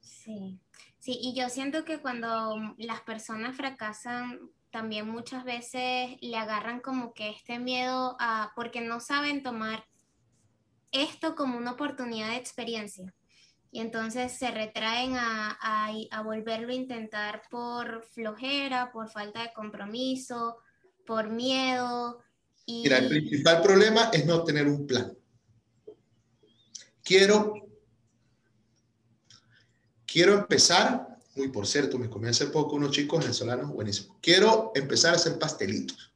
Speaker 1: Sí, sí, y yo siento que cuando las personas fracasan también muchas veces le agarran como que este miedo a, porque no saben tomar esto como una oportunidad de experiencia. Y entonces se retraen a, a, volverlo a intentar por flojera, por falta de compromiso, por miedo.
Speaker 2: Y... Mira, el principal problema es no tener un plan. Quiero, quiero empezar Uy, por cierto, me comí hace poco unos chicos venezolanos buenísimos. Quiero empezar a hacer pastelitos.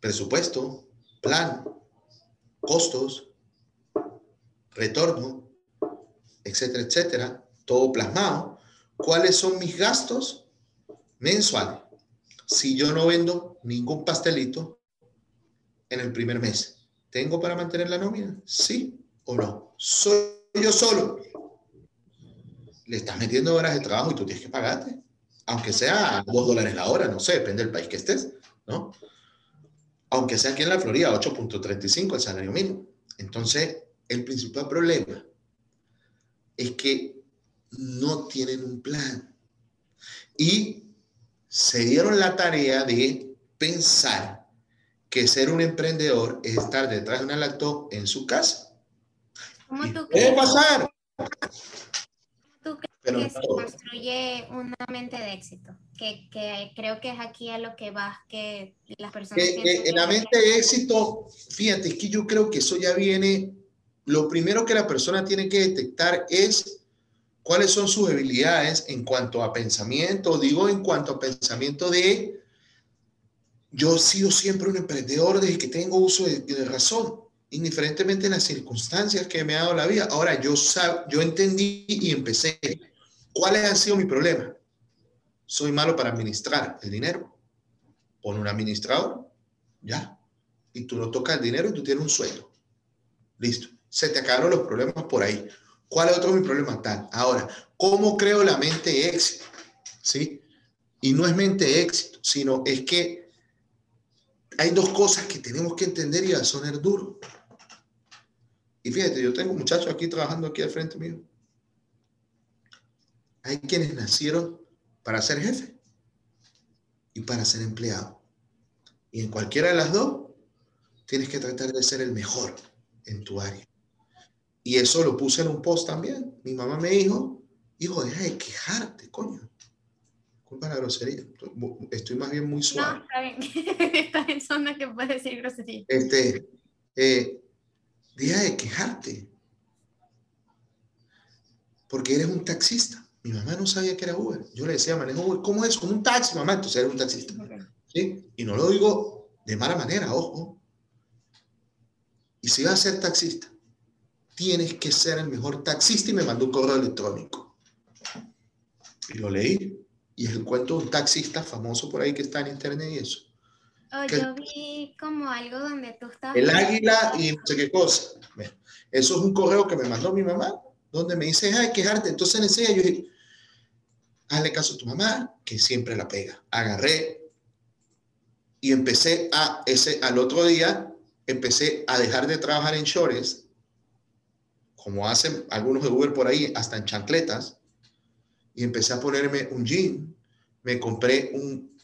Speaker 2: Presupuesto, plan, costos, retorno, etcétera, etcétera, todo plasmado. ¿Cuáles son mis gastos mensuales? Si yo no vendo ningún pastelito en el primer mes, ¿tengo para mantener la nómina? ¿Sí o no? ¿Soy yo solo? le estás metiendo horas de trabajo y tú tienes que pagarte, aunque sea dos dólares la hora, no sé, depende del país que estés, ¿no? Aunque sea aquí en la Florida, 8.35 el salario mínimo. Entonces, el principal problema es que no tienen un plan y se dieron la tarea de pensar que ser un emprendedor es estar detrás de una laptop en su casa.
Speaker 1: ¿Cómo tú
Speaker 2: puede pasar
Speaker 1: que se construye una mente de éxito? Que, que, creo que es aquí a lo que vas, que las personas...
Speaker 2: en la mente de éxito, fíjate, es que yo creo que eso ya viene, lo primero que la persona tiene que detectar es cuáles son sus habilidades en cuanto a pensamiento, digo en cuanto a pensamiento de, yo he sido siempre un emprendedor desde que tengo uso de, razón indiferentemente de las circunstancias que me ha dado la vida. Ahora, yo, sab, yo entendí y empecé ¿Cuáles han sido mi problema? Soy malo para administrar el dinero. Pon un administrador, ya. Y tú no tocas el dinero y tú tienes un sueldo. Listo. Se te acabaron los problemas por ahí. ¿Cuál es otro mi problema? Tal. Ahora, ¿cómo creo la mente éxito? ¿Sí? Y no es mente éxito, sino es que hay dos cosas que tenemos que entender y a sonar duro. Y fíjate, yo tengo muchachos aquí trabajando aquí al frente mío hay quienes nacieron para ser jefe y para ser empleado. Y en cualquiera de las dos, tienes que tratar de ser el mejor en tu área. Y eso lo puse en un post también. Mi mamá me dijo, hijo, deja de quejarte, coño. Culpa la grosería. Estoy más bien muy suave.
Speaker 1: No, está bien. Estás en zona que puedes decir grosería.
Speaker 2: Este, eh, deja de quejarte. Porque eres un taxista. Mi mamá no sabía que era Uber. Yo le decía, manejo Uber. ¿Cómo es? Como un taxi, mamá. Entonces eres un taxista. ¿Sí? Y no lo digo de mala manera, ojo. Y si vas a ser taxista, tienes que ser el mejor taxista y me mandó un correo electrónico. Y lo leí. Y es el cuento de un taxista famoso por ahí que está en internet y eso.
Speaker 1: Oh, yo vi como algo donde tú estabas...
Speaker 2: El águila y no sé qué cosa. Eso es un correo que me mandó mi mamá, donde me dice, ay, quejarte. Entonces en ese día yo dije, hazle caso a tu mamá, que siempre la pega. Agarré y empecé a, ese, al otro día, empecé a dejar de trabajar en shorts, como hacen algunos de Uber por ahí, hasta en chancletas, y empecé a ponerme un jean. Me compré un,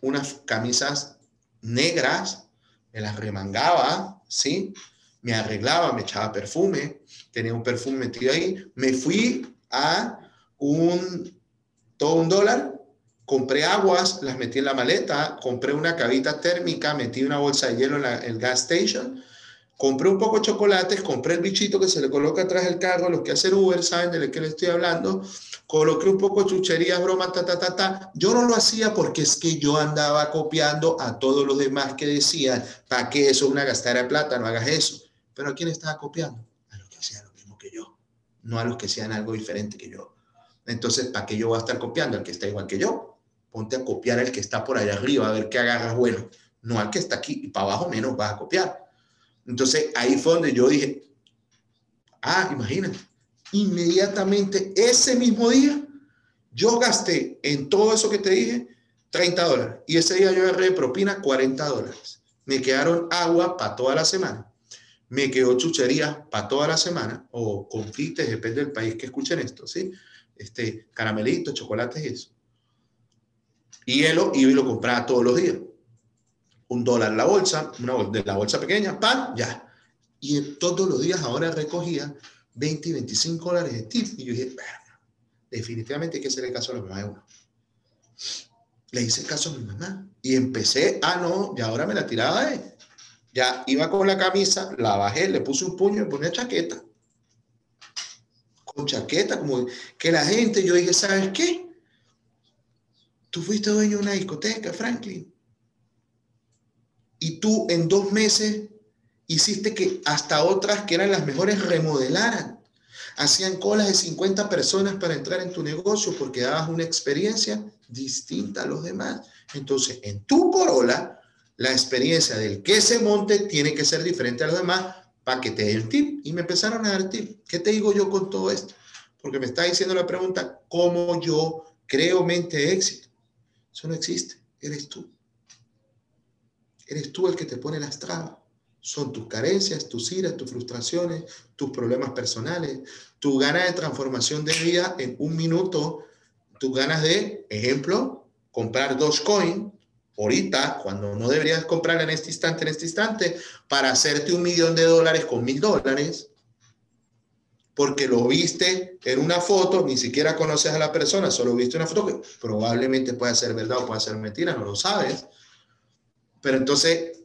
Speaker 2: unas camisas negras, me las remangaba, ¿sí? Me arreglaba, me echaba perfume, tenía un perfume metido ahí. Me fui a un, todo un dólar, compré aguas, las metí en la maleta, compré una cabita térmica, metí una bolsa de hielo en el gas station, compré un poco de chocolates, compré el bichito que se le coloca atrás del carro, los que hacen Uber saben de que le estoy hablando, coloqué un poco de chucherías, broma, ta, ta, ta, ta. Yo no lo hacía porque es que yo andaba copiando a todos los demás que decían, ¿para qué eso es una gastara de plata? No hagas eso. Pero ¿a quién estaba copiando? A los que hacían lo mismo que yo, no a los que hacían algo diferente que yo. Entonces, ¿para qué yo voy a estar copiando al que está igual que yo? Ponte a copiar al que está por allá arriba, a ver qué agarras bueno, no al que está aquí y para abajo menos vas a copiar. Entonces, ahí fue donde yo dije, ah, imagínate, inmediatamente ese mismo día, yo gasté en todo eso que te dije 30 dólares. Y ese día yo agarré propina 40 dólares. Me quedaron agua para toda la semana. Me quedó chuchería para toda la semana, o confites, depende del país que escuchen esto, ¿sí? Este, caramelitos, chocolates y eso. Y y lo compraba todos los días. Un dólar la bolsa, una de la bolsa pequeña, pan, ya. Y todos los días ahora recogía 20 y 25 dólares de tip. Y yo dije, definitivamente hay que hacerle caso a la mamá de uno. Le hice caso a mi mamá y empecé, ah, no, y ahora me la tiraba de. Ya iba con la camisa, la bajé, le puse un puño y ponía chaqueta. Con chaqueta, como que la gente, yo dije, ¿sabes qué? Tú fuiste dueño de una discoteca, Franklin. Y tú en dos meses hiciste que hasta otras que eran las mejores remodelaran. Hacían colas de 50 personas para entrar en tu negocio porque dabas una experiencia distinta a los demás. Entonces, en tu Corolla, la experiencia del que se monte tiene que ser diferente a los demás para que te den tip. Y me empezaron a dar tip. ¿Qué te digo yo con todo esto? Porque me está diciendo la pregunta, ¿cómo yo creo mente de éxito? Eso no existe, eres tú. Eres tú el que te pone las trabas son tus carencias, tus iras, tus frustraciones, tus problemas personales, tu ganas de transformación de vida en un minuto, tus ganas de, ejemplo, comprar Dogecoin ahorita, cuando no deberías comprar en este instante, en este instante, para hacerte un millón de dólares con mil dólares, porque lo viste en una foto, ni siquiera conoces a la persona, solo viste una foto que probablemente puede ser verdad o puede ser mentira, no lo sabes. Pero entonces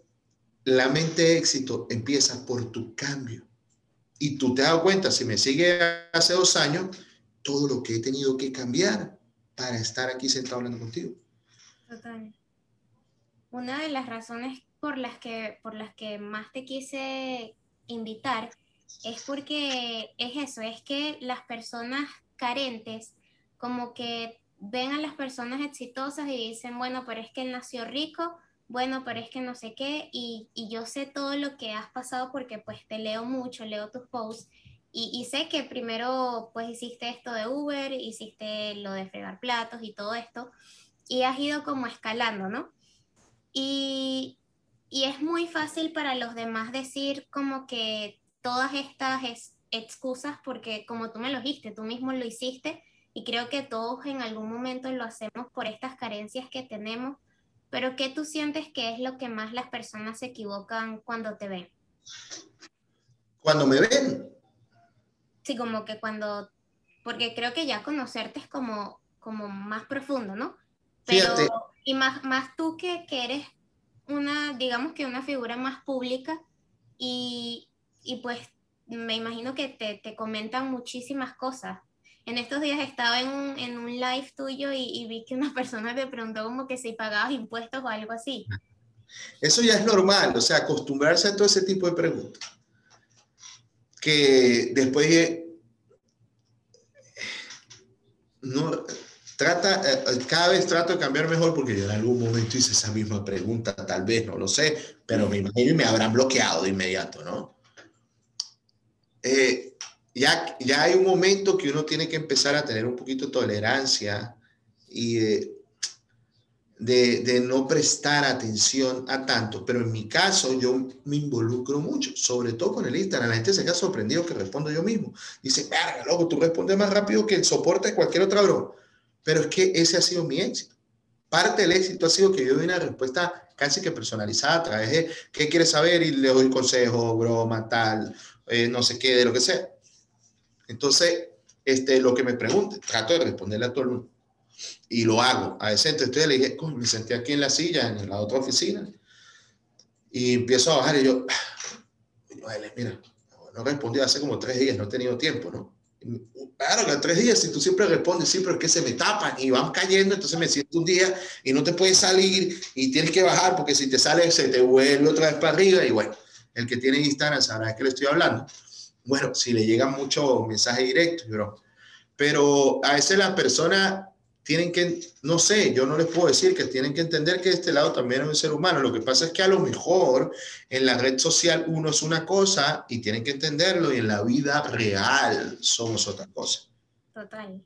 Speaker 2: la mente de éxito empieza por tu cambio. Y tú te das cuenta, si me sigue hace dos años, todo lo que he tenido que cambiar para estar aquí sentado hablando contigo.
Speaker 1: Total. Una de las razones por las que, por las que más te quise invitar es porque es eso, es que las personas carentes como que ven a las personas exitosas y dicen, bueno, pero es que él nació rico, bueno, pero es que no sé qué, y, yo sé todo lo que has pasado porque pues te leo mucho, leo tus posts, y, sé que primero pues hiciste esto de Uber, hiciste lo de fregar platos y todo esto, y has ido como escalando, ¿no? Y, y es muy fácil para los demás decir como que todas estas excusas, porque como tú me lo dijiste, tú mismo lo hiciste, y creo que todos en algún momento lo hacemos por estas carencias que tenemos, pero ¿qué tú sientes que es lo que más las personas se equivocan cuando te ven?
Speaker 2: Cuando me ven.
Speaker 1: Sí, como que cuando, porque creo que ya conocerte es como, como más profundo, ¿no? Pero, y más, más tú que, que eres una, digamos que una figura más pública y, y pues me imagino que te, te, comentan muchísimas cosas. En estos días estaba en un, en un live tuyo y, y, vi que una persona te preguntó como que si pagabas impuestos o algo así.
Speaker 2: Eso ya es normal, o sea, acostumbrarse a todo ese tipo de preguntas. Que después no, trata, eh, cada vez trato de cambiar mejor porque yo en algún momento hice esa misma pregunta, tal vez, no lo sé, pero me imagino y me habrán bloqueado de inmediato, ¿no? Eh, ya, ya hay un momento que uno tiene que empezar a tener un poquito de tolerancia y de, de, de, no prestar atención a tanto, pero en mi caso yo me involucro mucho, sobre todo con el Instagram. La gente se queda sorprendido que respondo yo mismo. Dice, verga, loco, tú respondes más rápido que el soporte de cualquier otra broma. Pero es que ese ha sido mi éxito. Parte del éxito ha sido que yo doy una respuesta casi que personalizada a través de qué quieres saber y le doy consejo, broma, tal, eh, no sé qué, de lo que sea. Entonces, este, lo que me pregunte, trato de responderle a todo el mundo. Y lo hago. A ese entonces le dije, me senté aquí en la silla, en la otra oficina, y empiezo a bajar y yo, mira, no respondí hace como tres días, no he tenido tiempo, ¿no? Claro, que tres días, si tú siempre respondes, pero es que se me tapan y van cayendo, entonces me siento un día y no te puedes salir y tienes que bajar porque si te sales se te vuelve otra vez para arriba y bueno, el que tiene Instagram sabrá de qué le estoy hablando. Bueno, si le llegan muchos mensajes directos, bro. Pero a veces la persona tienen que, no sé, yo no les puedo decir que tienen que entender que este lado también es un ser humano. Lo que pasa es que a lo mejor en la red social uno es una cosa y tienen que entenderlo y en la vida real somos otra cosa.
Speaker 1: Total.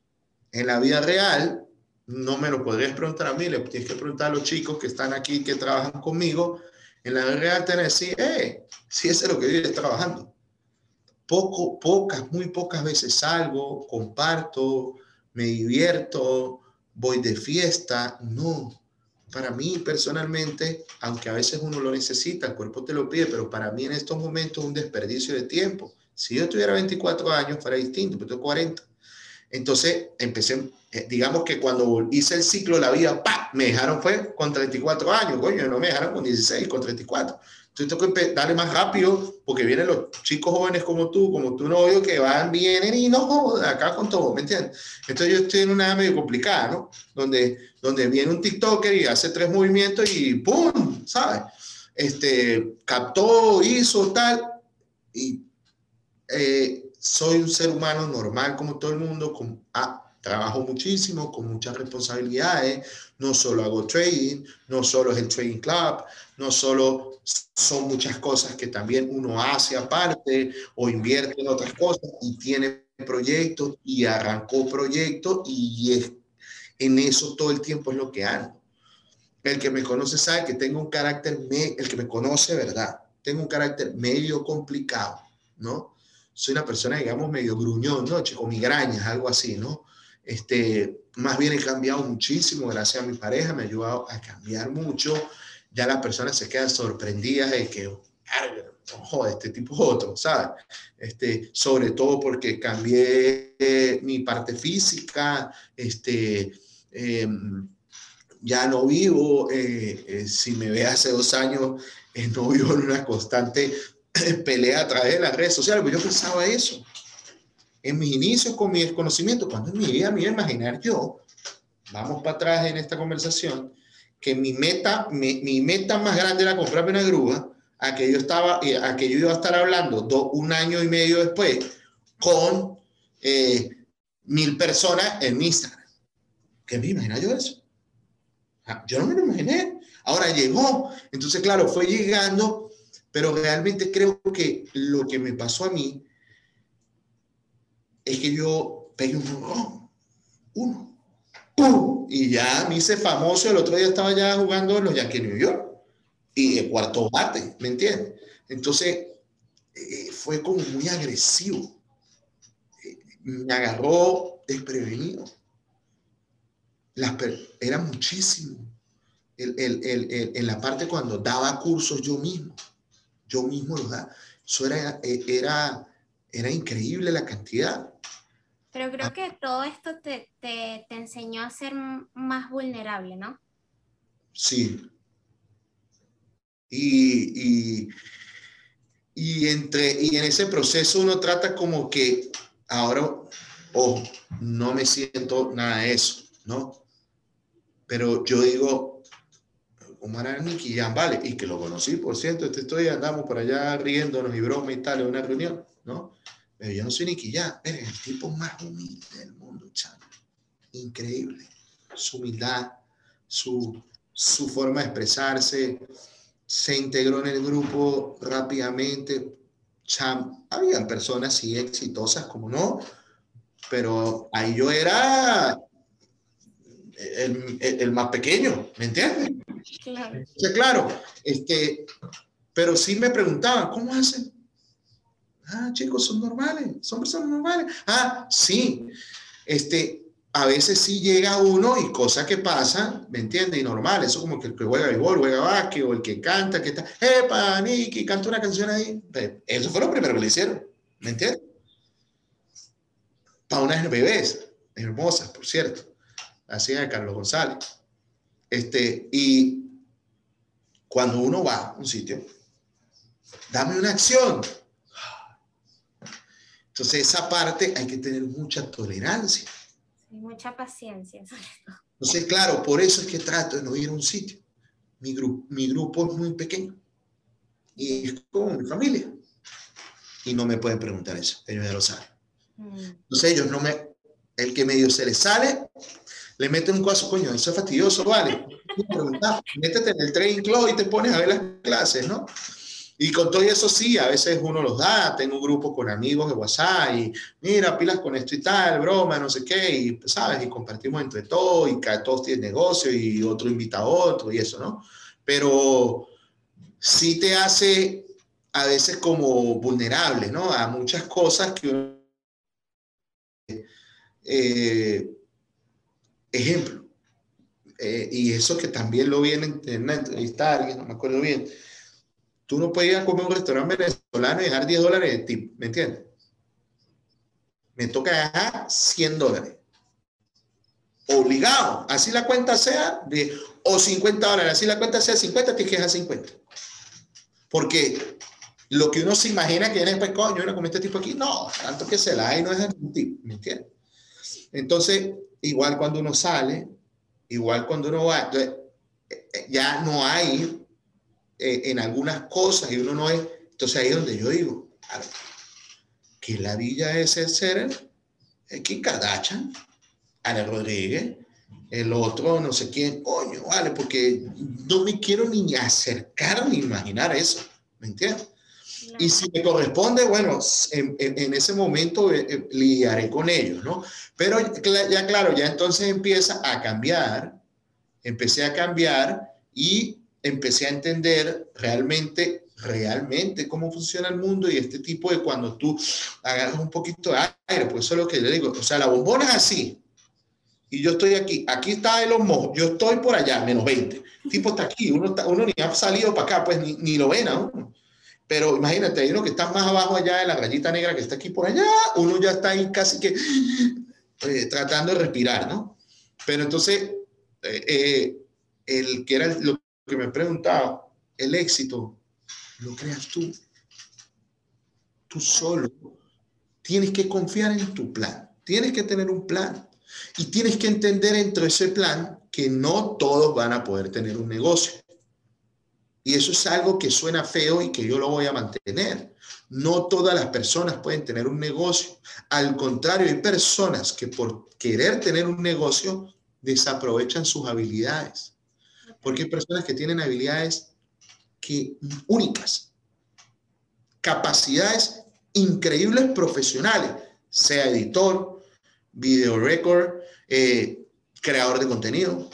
Speaker 2: En la vida real no me lo podrías preguntar a mí, le tienes que preguntar a los chicos que están aquí, que trabajan conmigo. En la vida real te decir, eh, si ese es lo que vives trabajando. Poco, pocas, muy pocas veces salgo, comparto, me divierto, voy de fiesta, no. Para mí personalmente, aunque a veces uno lo necesita, el cuerpo te lo pide, pero para mí en estos momentos es un desperdicio de tiempo. Si yo tuviera 24 años fuera distinto, pero tengo 40. Entonces empecé, eh, digamos que cuando hice el ciclo de la vida, ¡pa! me dejaron fue con 34 años, coño, no me dejaron con 16, con 34. Entonces tengo que darle más rápido porque vienen los chicos jóvenes como tú, como tu novio, que van, vienen y no acá con todo, ¿me entiendes? Entonces yo estoy en una medio complicada, ¿no? Donde, donde viene un TikToker y hace tres movimientos y ¡pum! ¿Sabes? Este, captó, hizo tal y eh, soy un ser humano normal como todo el mundo, con, ah, trabajo muchísimo, con muchas responsabilidades, no solo hago trading, no solo es el trading club, no solo son muchas cosas que también uno hace aparte o invierte en otras cosas y tiene proyectos y arrancó proyectos y es, en eso todo el tiempo es lo que hago. El que me conoce sabe que tengo un carácter, el que me conoce, ¿verdad? Tengo un carácter medio complicado, ¿no? Soy una persona, digamos, medio gruñón, ¿no? Chico, migrañas, algo así, ¿no? Este, más bien he cambiado muchísimo gracias a mi pareja, me ha ayudado a cambiar mucho ya las personas se quedan sorprendidas de que, ojo, este tipo es otro, ¿sabes? Este, sobre todo porque cambié eh, mi parte física, este, em, ya no vivo, eh, eh, si me ve hace dos años, no vivo en una constante pelea a través de las redes sociales, pero yo pensaba eso. En mis inicios con mi desconocimiento, cuando en mi vida me iba a imaginar yo, vamos para atrás en esta conversación, que mi meta, mi, mi, meta más grande era comprarme una grúa, a que yo estaba, eh, a que yo iba a estar hablando do, un año y medio después con eh, mil personas en Instagram. ¿Qué me imagina yo eso? Yo no me lo imaginé. Ahora llegó. Entonces, claro, fue llegando, pero realmente creo que lo que me pasó a mí es que yo pegué un uno y ya me hice famoso. El otro día estaba ya jugando en los Yankees New York y de cuarto bate, ¿me entiendes? Entonces, eh, fue como muy agresivo. Eh, me agarró desprevenido. las, era muchísimo. en la parte cuando daba cursos yo mismo, yo mismo los daba. Eso era, e, era, era increíble la cantidad.
Speaker 1: Pero creo ah. que todo esto te, te, te, enseñó a ser más vulnerable, ¿no?
Speaker 2: Sí. Y, y, y, entre, y en ese proceso uno trata como que ahora, oh, no me siento nada de eso, ¿no? Pero yo digo, Omar ya vale, y que lo conocí, por cierto, este estoy, andamos por allá riéndonos y broma y tal, en una reunión, ¿no? Pero yo no soy Nicky ya, es el tipo más humilde del mundo, chaval. Increíble. Su humildad, su, su forma de expresarse, se integró en el grupo rápidamente. Cham, habían personas sí exitosas, como no, pero ahí yo era el, el, más pequeño, ¿me entiendes? Claro. claro, este, pero sí me preguntaban, ¿cómo hacen? Ah, chicos, son normales, son personas normales. Ah, sí. Este, a veces sí llega uno y cosas que pasan, ¿me entiendes? Y normal, eso como que el que juega béisbol, juega básquet, o el que canta, que está, ¡epa, Nicky, canta una canción ahí! Eso fue lo primero que le hicieron, ¿me entiendes? Para unas bebés, hermosas, por cierto, así de Carlos González. Este, y cuando uno va a un sitio, dame una acción, entonces, esa parte hay que tener mucha tolerancia.
Speaker 1: mucha paciencia.
Speaker 2: Entonces, claro, por eso es que trato de no ir a un sitio. Mi, grupo, mi grupo es muy pequeño. Y es como mi familia. Y no me pueden preguntar eso. Ellos ya lo saben. Mm. Entonces, ellos no me... El que medio se les sale, le meten un cuazo, coño, eso es fastidioso, vale. Métete en el trading club y te pones a ver las clases, ¿no? Y con todo eso sí, a veces uno los da, tengo un grupo con amigos de WhatsApp y mira, pilas con esto y tal, broma, no sé qué, y sabes, y compartimos entre todos y cada todos tienen negocio y otro invita a otro y eso, ¿no? Pero sí te hace a veces como vulnerable, ¿no? A muchas cosas que uno... Eh, ejemplo, eh, y eso que también lo vi en entrevistar alguien, no me acuerdo bien, Tú no puedes ir a comer un restaurante venezolano y dejar 10 dólares de tip, ¿me entiendes? Me toca dejar 100 dólares. Obligado. Así la cuenta sea de, o 50 dólares, así la cuenta sea 50, tienes que dejar 50. Porque lo que uno se imagina que viene pues, coño, uno come este tipo aquí, no, tanto que se la hay, no es un tip, ¿me entiendes? Entonces, igual cuando uno sale, igual cuando uno va, ya no hay en algunas cosas y uno no es. Entonces ahí es donde yo digo, que la villa es el ser, Kim Kardashian, Ana Rodríguez, el otro, no sé quién, coño, vale, porque no me quiero ni acercar ni imaginar eso, ¿me entiendes? Y si me corresponde, bueno, en, en, ese momento eh, eh, lidiaré con ellos, ¿no? Pero ya claro, ya entonces empieza a cambiar, empecé a cambiar y empecé a entender realmente, realmente cómo funciona el mundo y este tipo de cuando tú agarras un poquito de aire, pues eso es lo que le digo, o sea, la bombona es así. Y yo estoy aquí, aquí está el homo, yo estoy por allá, menos 20. El tipo está aquí, uno, uno ni ha salido para acá, pues ni, ni lo ven aún. Pero imagínate, hay uno que está más abajo allá en la rayita negra que está aquí por allá, uno ya está ahí casi que eh, tratando de respirar, ¿no? Pero entonces, eh, eh, el que era lo que me he preguntado, el éxito lo creas tú. Tú solo. Tienes que confiar en tu plan. Tienes que tener un plan. Y tienes que entender entre ese plan que no todos van a poder tener un negocio. Y eso es algo que suena feo y que yo lo voy a mantener. No todas las personas pueden tener un negocio. Al contrario, hay personas que por querer tener un negocio desaprovechan sus habilidades porque hay personas que tienen habilidades únicas, capacidades increíbles profesionales, sea editor, video record, eh, creador de contenido,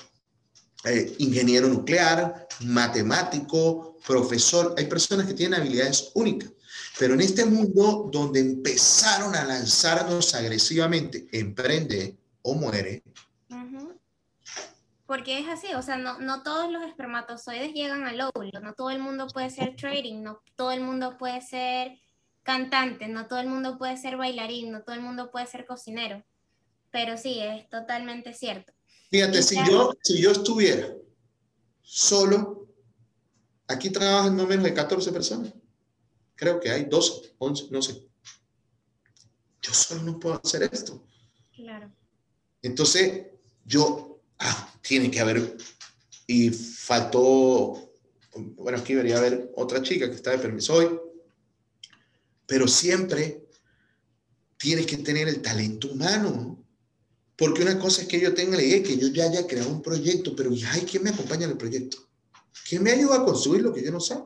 Speaker 2: eh, ingeniero nuclear, matemático, profesor. Hay personas que tienen habilidades únicas. Pero en este mundo donde empezaron a lanzarnos agresivamente, emprende o muere,
Speaker 1: porque es así, o sea, no, no todos los espermatozoides llegan al óvulo, no todo el mundo puede ser trading, no todo el mundo puede ser cantante, no todo el mundo puede ser bailarín, no todo el mundo puede ser cocinero, pero sí, es totalmente cierto.
Speaker 2: Fíjate, si yo, si yo estuviera solo, aquí trabajan no menos de 14 personas, creo que hay 12, 11, no sé. Yo solo no puedo hacer esto.
Speaker 1: Claro.
Speaker 2: Entonces, yo, ah, tiene que haber, y faltó, bueno, aquí debería haber otra chica que está de permiso hoy, pero siempre tienes que tener el talento humano. Porque una cosa es que yo tenga la idea, que yo ya haya creado un proyecto, pero ay, ¿quién me acompaña en el proyecto? ¿Quién me ayuda a construir lo que yo no sé?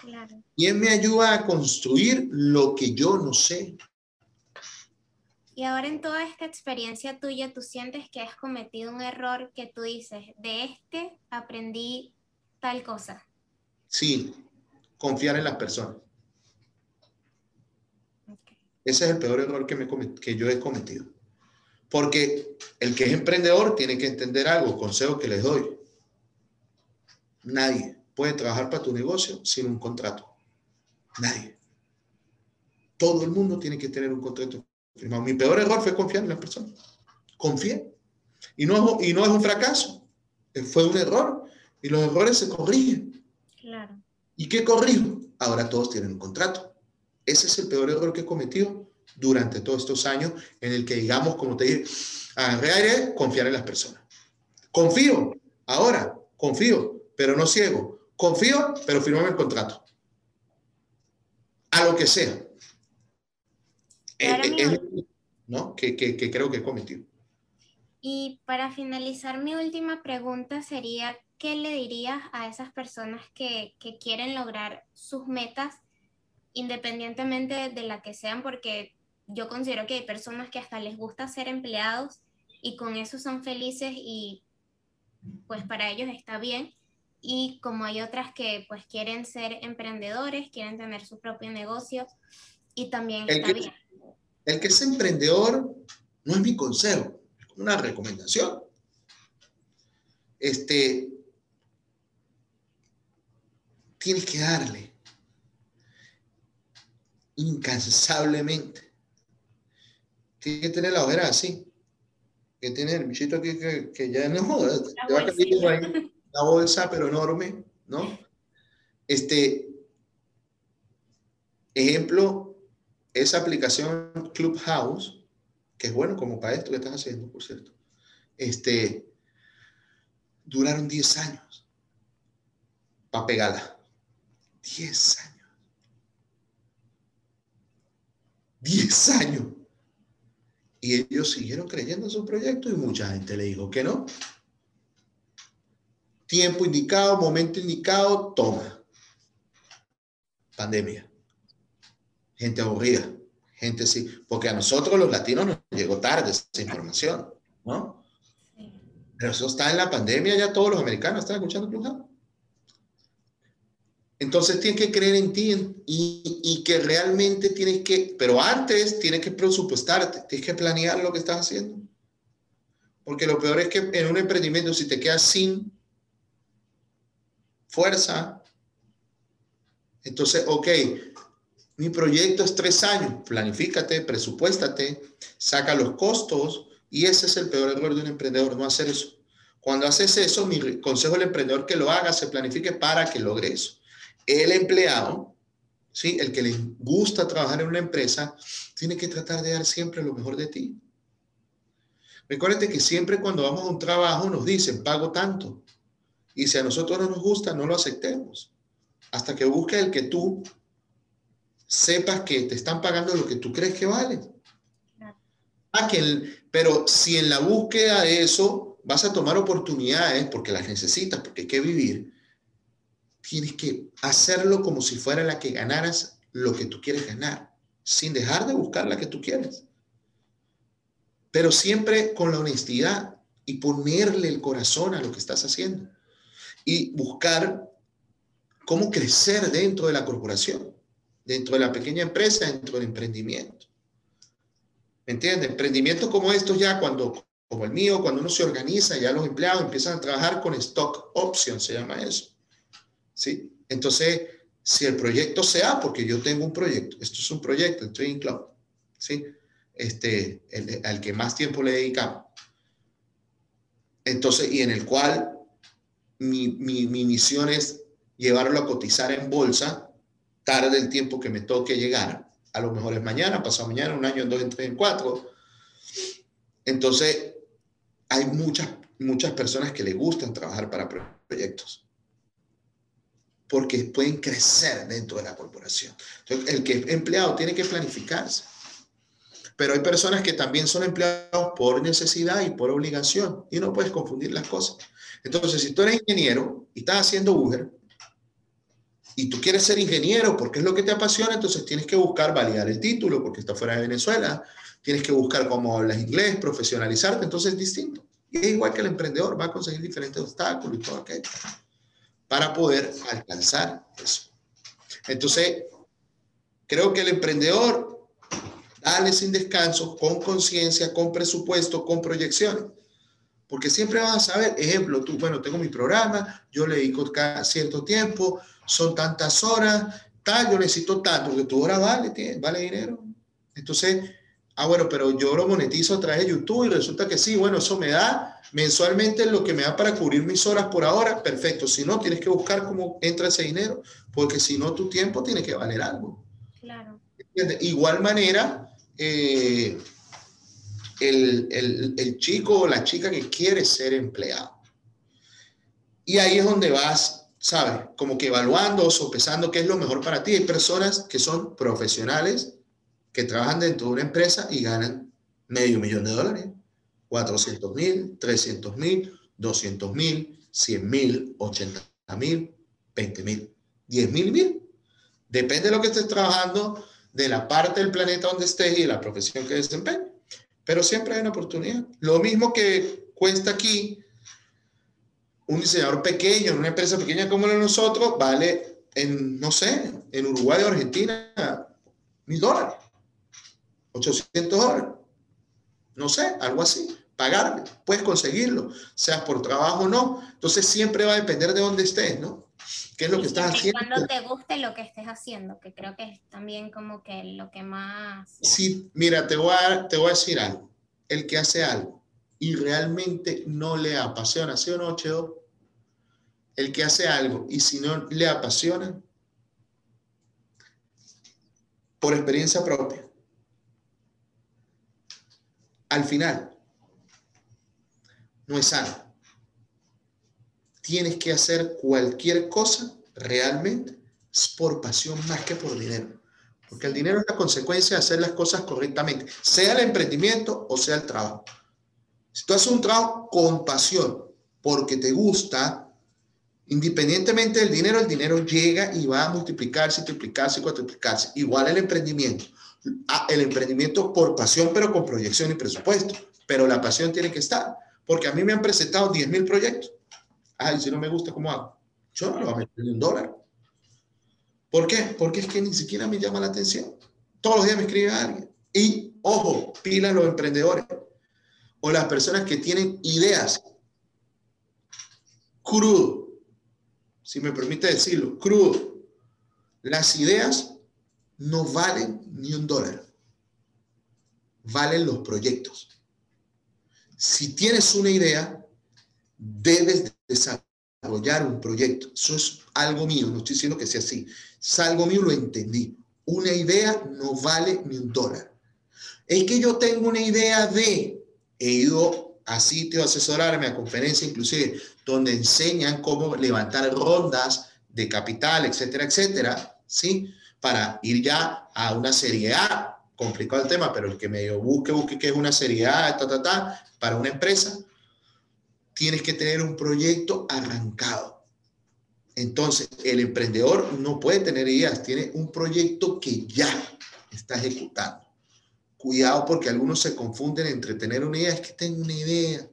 Speaker 2: Claro. ¿Quién me ayuda a construir lo que yo no sé?
Speaker 1: Y ahora en toda esta experiencia tuya, ¿tú sientes que has cometido un error que tú dices, de este aprendí tal cosa?
Speaker 2: Sí, confiar en las personas. Ese es el peor error que, me, que yo he cometido. Porque el que es emprendedor tiene que entender algo, consejo que les doy. Nadie puede trabajar para tu negocio sin un contrato. Nadie. Todo el mundo tiene que tener un contrato mi peor error fue confiar en la persona. Confié. Y no, y no es un fracaso, eh, fue un error. Y los errores se corrigen.
Speaker 1: Claro.
Speaker 2: ¿Y qué corrijo? Ahora todos tienen un contrato. Ese es el peor error que he cometido durante todos estos años en el que, digamos, como te dije, agarré aire, confiar en las personas. Confío, ahora, confío, pero no ciego. Confío, pero firmame el contrato. A lo que sea. Eh, eh, ¿no? Que, que, creo que he cometido.
Speaker 1: Y para finalizar, mi última pregunta sería, ¿qué le dirías a esas personas que, que quieren lograr sus metas independientemente de la que sean? Porque yo considero que hay personas que hasta les gusta ser empleados y con eso son felices y pues para ellos está bien. Y como hay otras que pues quieren ser emprendedores, quieren tener su propio negocio y también está bien.
Speaker 2: El que es emprendedor no es mi consejo, es una recomendación. Este, tienes que darle incansablemente. Tienes que tener la ojera así. Que tiene el bichito aquí que, ya no te va a caer la bolsa, pero enorme, ¿no? Este, ejemplo, esa aplicación Clubhouse, que es bueno como para esto que estás haciendo, por cierto, este, duraron 10 años para pegarla. 10 años. 10 años. Y ellos siguieron creyendo en su proyecto y mucha gente le dijo que no. Tiempo indicado, momento indicado, toma. Pandemia gente aburrida, gente sí, porque a nosotros los latinos nos llegó tarde esa información, ¿no? Pero eso está en la pandemia, ya todos los americanos están escuchando Clubhouse. Entonces tienes que creer en ti y, y, que realmente tienes que, pero antes tienes que presupuestarte, tienes que planear lo que estás haciendo. Porque lo peor es que en un emprendimiento, si te quedas sin fuerza, entonces, ok, mi proyecto es tres años. Planifícate, presupuéstate, saca los costos y ese es el peor error de un emprendedor, no hacer eso. Cuando haces eso, mi consejo al emprendedor que lo haga, se planifique para que logre eso. El empleado, ¿sí? el que le gusta trabajar en una empresa, tiene que tratar de dar siempre lo mejor de ti. Recuérdate que siempre cuando vamos a un trabajo nos dicen, pago tanto. Y si a nosotros no nos gusta, no lo aceptemos. Hasta que busque el que tú sepas que te están pagando lo que tú crees que vale. Ah, pero si en la búsqueda de eso vas a tomar oportunidades porque las necesitas, porque hay que vivir, tienes que hacerlo como si fuera la que ganaras lo que tú quieres ganar, sin dejar de buscar la que tú quieres. Pero siempre con la honestidad y ponerle el corazón a lo que estás haciendo y buscar cómo crecer dentro de la corporación dentro de la pequeña empresa, dentro del emprendimiento. ¿Me entiendes? Emprendimientos como estos ya cuando como el mío, cuando uno se organiza, ya los empleados empiezan a trabajar con stock option, se llama eso. ¿Sí? Entonces, si el proyecto sea, porque yo tengo un proyecto, esto es un proyecto, el Trading Club, ¿sí? Este, al que más tiempo le dedicamos. Entonces, y en el cual mi misión es llevarlo a cotizar en bolsa, tarde el tiempo que me toque llegar. A lo mejor es mañana, pasado mañana, un año, en dos, en tres, en cuatro. Entonces, hay muchas, muchas personas que le gustan trabajar para proyectos porque pueden crecer dentro de la corporación. Entonces, el que es empleado tiene que planificarse. Pero hay personas que también son empleados por necesidad y por obligación, y no puedes confundir las cosas. Entonces, si tú eres ingeniero y estás haciendo Uber, y tú quieres ser ingeniero porque es lo que te apasiona, entonces tienes que buscar validar el título porque está fuera de Venezuela, tienes que buscar cómo hablas inglés, profesionalizarte, entonces es distinto. Y es igual que el emprendedor, va a conseguir diferentes obstáculos y todo aquello para poder alcanzar eso. Entonces, creo que el emprendedor, dale sin descanso, con conciencia, con presupuesto, con proyecciones. Porque siempre vas a saber, ejemplo, tú, bueno, tengo mi programa, yo le dedico cada cierto tiempo, son tantas horas, tal, yo necesito tanto, porque tu hora vale, vale dinero. Entonces, ah, bueno, pero yo lo monetizo a través de YouTube y resulta que sí, bueno, eso me da mensualmente lo que me da para cubrir mis horas por ahora, perfecto. Si no, tienes que buscar cómo entra ese dinero, porque si no, tu tiempo tiene que valer algo. Claro. Igual manera, eh, el, el, chico o la chica que quiere ser empleado. Y ahí es donde vas, ¿sabes? Como que evaluando o sopesando qué es lo mejor para ti. Hay personas que son profesionales, que trabajan dentro de una empresa y ganan medio millón de dólares. 400 mil, 300 mil, 200 mil, 100 mil, 80 mil, 20 mil, 10 mil mil. Depende de lo que estés trabajando, de la parte del planeta donde estés y de la profesión que desempeñes. Pero siempre hay una oportunidad. Lo mismo que cuesta aquí un diseñador pequeño, una empresa pequeña como la de nosotros, vale en, no sé, en Uruguay o Argentina, mil dólares, 800 dólares no sé, algo así, pagarle, puedes conseguirlo, sea por trabajo o no. Entonces siempre va a depender de dónde estés, ¿no? ¿Qué es lo que estás haciendo?
Speaker 1: Cuando te guste lo que estés haciendo, que creo que es también como que lo que más...
Speaker 2: Sí, mira, te voy a, te voy a decir algo. El que hace algo y realmente no le apasiona, ¿sí o no, Cheo? El que hace algo y si no le apasiona, por experiencia propia, al final no es sano. Tienes que hacer cualquier cosa realmente por pasión más que por dinero. Porque el dinero es la consecuencia de hacer las cosas correctamente, sea el emprendimiento o sea el trabajo. Si tú haces un trabajo con pasión, porque te gusta, independientemente del dinero, el dinero llega y va a multiplicarse, triplicarse, cuatriplicarse. Igual el emprendimiento el emprendimiento por pasión, pero con proyección y presupuesto. Pero la pasión tiene que estar, porque a mí me han presentado 10 mil proyectos. Ay, si no me gusta, ¿cómo hago? Yo no lo voy a meter ni un dólar. ¿Por qué? Porque es que ni siquiera me llama la atención. Todos los días me escribe alguien. Y, ojo, pila los emprendedores o las personas que tienen ideas crudo, si me permite decirlo, crudo. Las ideas no valen ni un dólar. Valen los proyectos. Si tienes una idea, debes desarrollar un proyecto. Eso es algo mío, no estoy diciendo que sea así. Es algo mío, lo entendí. Una idea no vale ni un dólar. Es que yo tengo una idea de, he ido a sitios a asesorarme, a conferencias inclusive, donde enseñan cómo levantar rondas de capital, etcétera, etcétera, ¿sí? para ir ya a una serie A. Complicado el tema, pero el que medio busque, busque que es una serie A, ta, ta, ta, para una empresa, tienes que tener un proyecto arrancado. Entonces, el emprendedor no puede tener ideas, tiene un proyecto que ya está ejecutando. Cuidado porque algunos se confunden entre tener una idea, es que tengo una idea,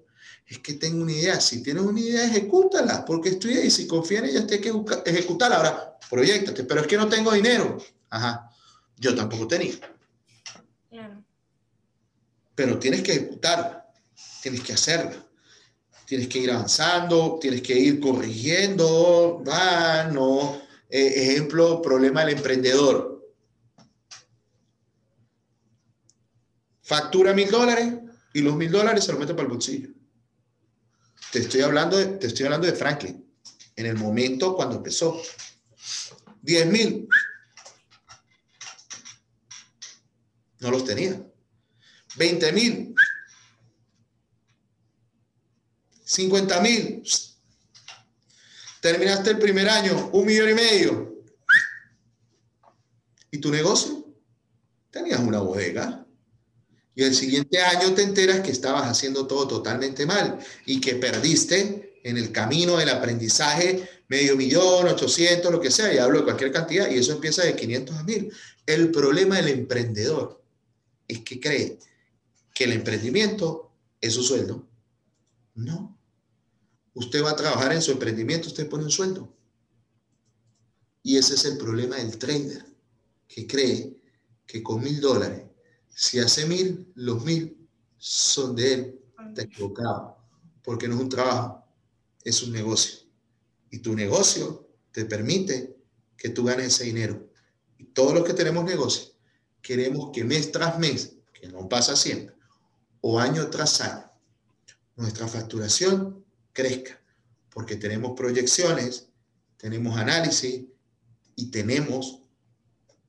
Speaker 2: es que tengo una idea. Si tienes una idea, ejecútala, porque estoy ahí. Si confías en ella, tienes que ejecutarla. Ahora, proyectate, pero es que no tengo dinero. Ajá, yo tampoco tenía. Pero tienes que ejecutar. tienes que hacerla. Tienes que ir avanzando, tienes que ir corrigiendo, no. Eh, ejemplo, problema del emprendedor. Factura mil dólares y los mil dólares se los mete para el bolsillo. Te estoy hablando de, te estoy hablando de Franklin, en el momento cuando empezó. 10 mil. No los tenía. 20 mil. 50 mil. Terminaste el primer año, un millón y medio. ¿Y tu negocio? Tenías una bodega. Y el siguiente año te enteras que estabas haciendo todo totalmente mal y que perdiste en el camino del aprendizaje medio millón, 800, lo que sea, y hablo de cualquier cantidad, y eso empieza de 500 a 1000. El problema del emprendedor es que cree que el emprendimiento es su sueldo. No. Usted va a trabajar en su emprendimiento, usted pone un sueldo. Y ese es el problema del trader, que cree que con mil dólares, si hace mil, los mil son de él. Está equivocado, porque no es un trabajo, es un negocio. Y tu negocio te permite que tú ganes ese dinero. Y todos los que tenemos negocio, queremos que mes tras mes, que no pasa siempre, o año tras año, nuestra facturación crezca, porque tenemos proyecciones, tenemos análisis y tenemos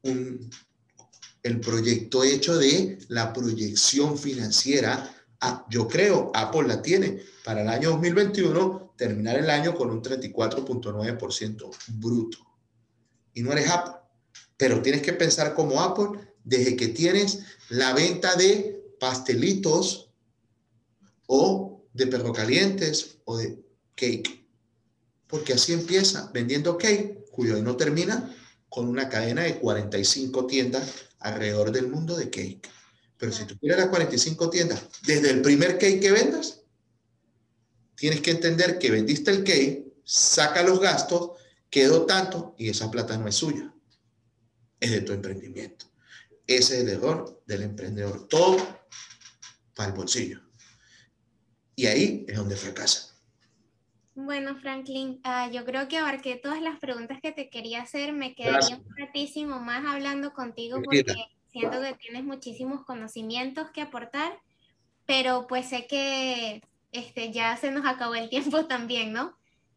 Speaker 2: el proyecto hecho de la proyección financiera. Ah, yo creo, Apple la tiene para el año 2021, terminar el año con un 34.9% bruto. Y no eres Apple, pero tienes que pensar como Apple desde que tienes la venta de pastelitos o de perro calientes o de cake. Porque así empieza vendiendo cake, cuyo no termina con una cadena de 45 tiendas alrededor del mundo de cake. Pero si tú quieres las 45 tiendas, desde el primer cake que vendas, tienes que entender que vendiste el cake, saca los gastos, quedó tanto y esa plata no es suya, es de tu emprendimiento. Ese es el error del emprendedor. Todo para el bolsillo. Y ahí es donde fracasa.
Speaker 1: Bueno, Franklin, ah, yo creo que abarqué todas las preguntas que te quería hacer. Me quedaría un ratísimo más hablando contigo porque siento que tienes muchísimos conocimientos que aportar, pero pues sé que este, ya se nos acabó el tiempo también, ¿no?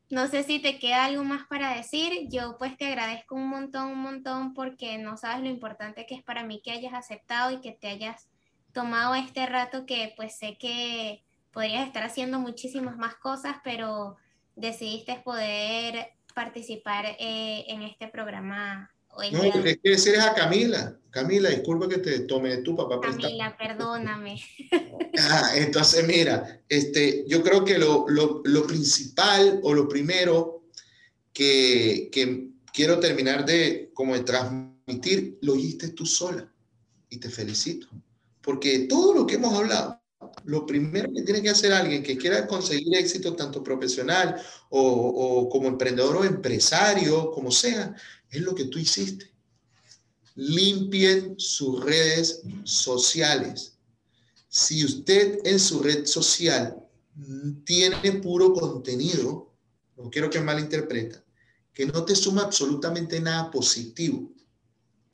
Speaker 1: No sé si te queda algo más para decir. Yo pues te agradezco un montón, un montón porque no sabes lo importante que es para mí que hayas aceptado y que te hayas tomado este rato que pues sé que podrías estar haciendo muchísimas más cosas, pero decidiste poder participar eh, en este programa
Speaker 2: hoy. No, lo que quiere decir es a Camila. Camila, disculpa que te tome tu papá.
Speaker 1: Camila, perdóname.
Speaker 2: Ah, entonces, mira, este, yo creo que lo, lo, lo principal o lo primero que, que, quiero terminar de, como de transmitir, lo hiciste tú sola. Y te felicito. Porque todo lo que hemos hablado, lo primero que tiene que hacer alguien que quiera conseguir éxito tanto profesional o, como emprendedor o empresario, como sea, es lo que tú hiciste. Limpien sus redes sociales. Si usted en su red social tiene puro contenido, no quiero que malinterpreta, que no te suma absolutamente nada positivo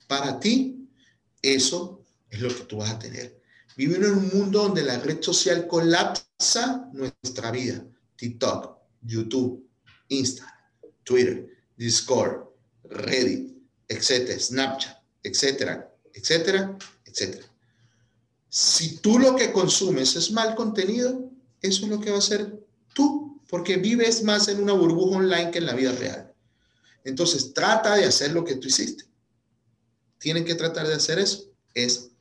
Speaker 2: para ti, eso es lo que tú vas a tener. Vivimos en un mundo donde la red social colapsa nuestra vida. TikTok, YouTube, Instagram, Twitter, Discord, Reddit, etcétera, Snapchat, etcétera, etcétera, etcétera. Si tú lo que consumes es mal contenido, eso es lo que va a ser tú, porque vives más en una burbuja online que en la vida real. Entonces, trata de hacer lo que tú hiciste. Tienen que tratar de hacer eso. Es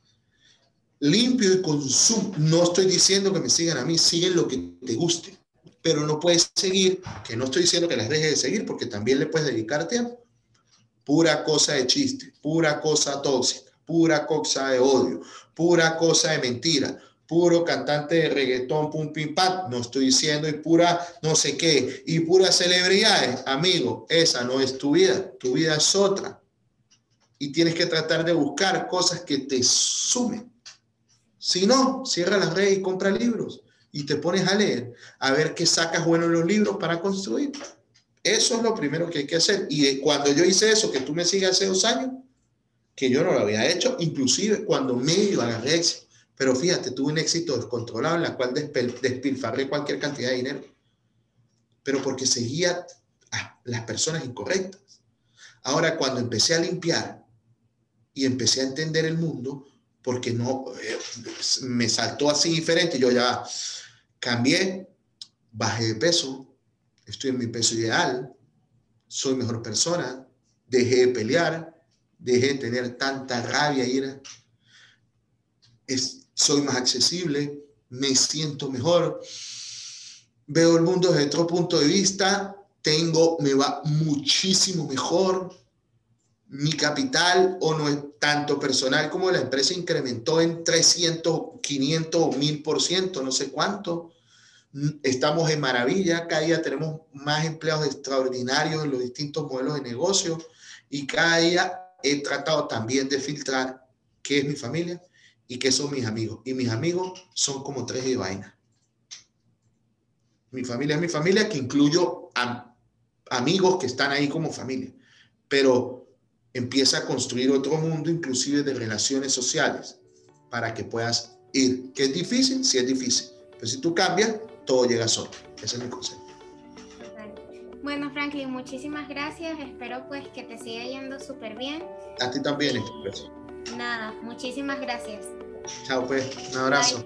Speaker 2: limpio y consumo. No estoy diciendo que me sigan a mí, siguen lo que te guste, pero no puedes seguir, que no estoy diciendo que las dejes de seguir, porque también le puedes dedicar tiempo. Pura cosa de chiste, pura cosa tóxica, pura cosa de odio, pura cosa de mentira, puro cantante de reggaetón, pum, pim, pam, no estoy diciendo, y pura no sé qué, y pura celebridades, amigo, esa no es tu vida, tu vida es otra. Y tienes que tratar de buscar cosas que te sumen si no, cierra las redes y compra libros y te pones a leer, a ver qué sacas bueno en los libros para construir. Eso es lo primero que hay que hacer. Y cuando yo hice eso, que tú me sigues hace dos años, que yo no lo había hecho, inclusive cuando medio agarré éxito. Pero fíjate, tuve un éxito descontrolado en la cual despilfarré cualquier cantidad de dinero. Pero porque seguía a las personas incorrectas. Ahora, cuando empecé a limpiar y empecé a entender el mundo, porque no, eh, me saltó así diferente, yo ya cambié, bajé de peso, estoy en mi peso ideal, soy mejor persona, dejé de pelear, dejé de tener tanta rabia, ira, soy más accesible, me siento mejor, veo el mundo desde otro punto de vista, tengo, me va muchísimo mejor, mi capital o no es tanto personal como la empresa incrementó en 300, 500 o 1000 por ciento, no sé cuánto estamos en maravilla, cada día tenemos más empleados extraordinarios en los distintos modelos de negocio y cada día he tratado también de filtrar qué es mi familia y qué son mis amigos. Y mis amigos son como tres de vaina. Mi familia es mi familia, que incluyo a amigos que están ahí como familia, pero empieza a construir otro mundo, inclusive de relaciones sociales, para que puedas ir. ¿Que es difícil? Sí es difícil. Pero si tú cambias, todo llega solo. Ese es mi consejo.
Speaker 1: Bueno, Franklin, muchísimas gracias. Espero pues que te siga yendo súper bien.
Speaker 2: A ti también,
Speaker 1: Nada, muchísimas gracias.
Speaker 2: Chao, pues. Un abrazo.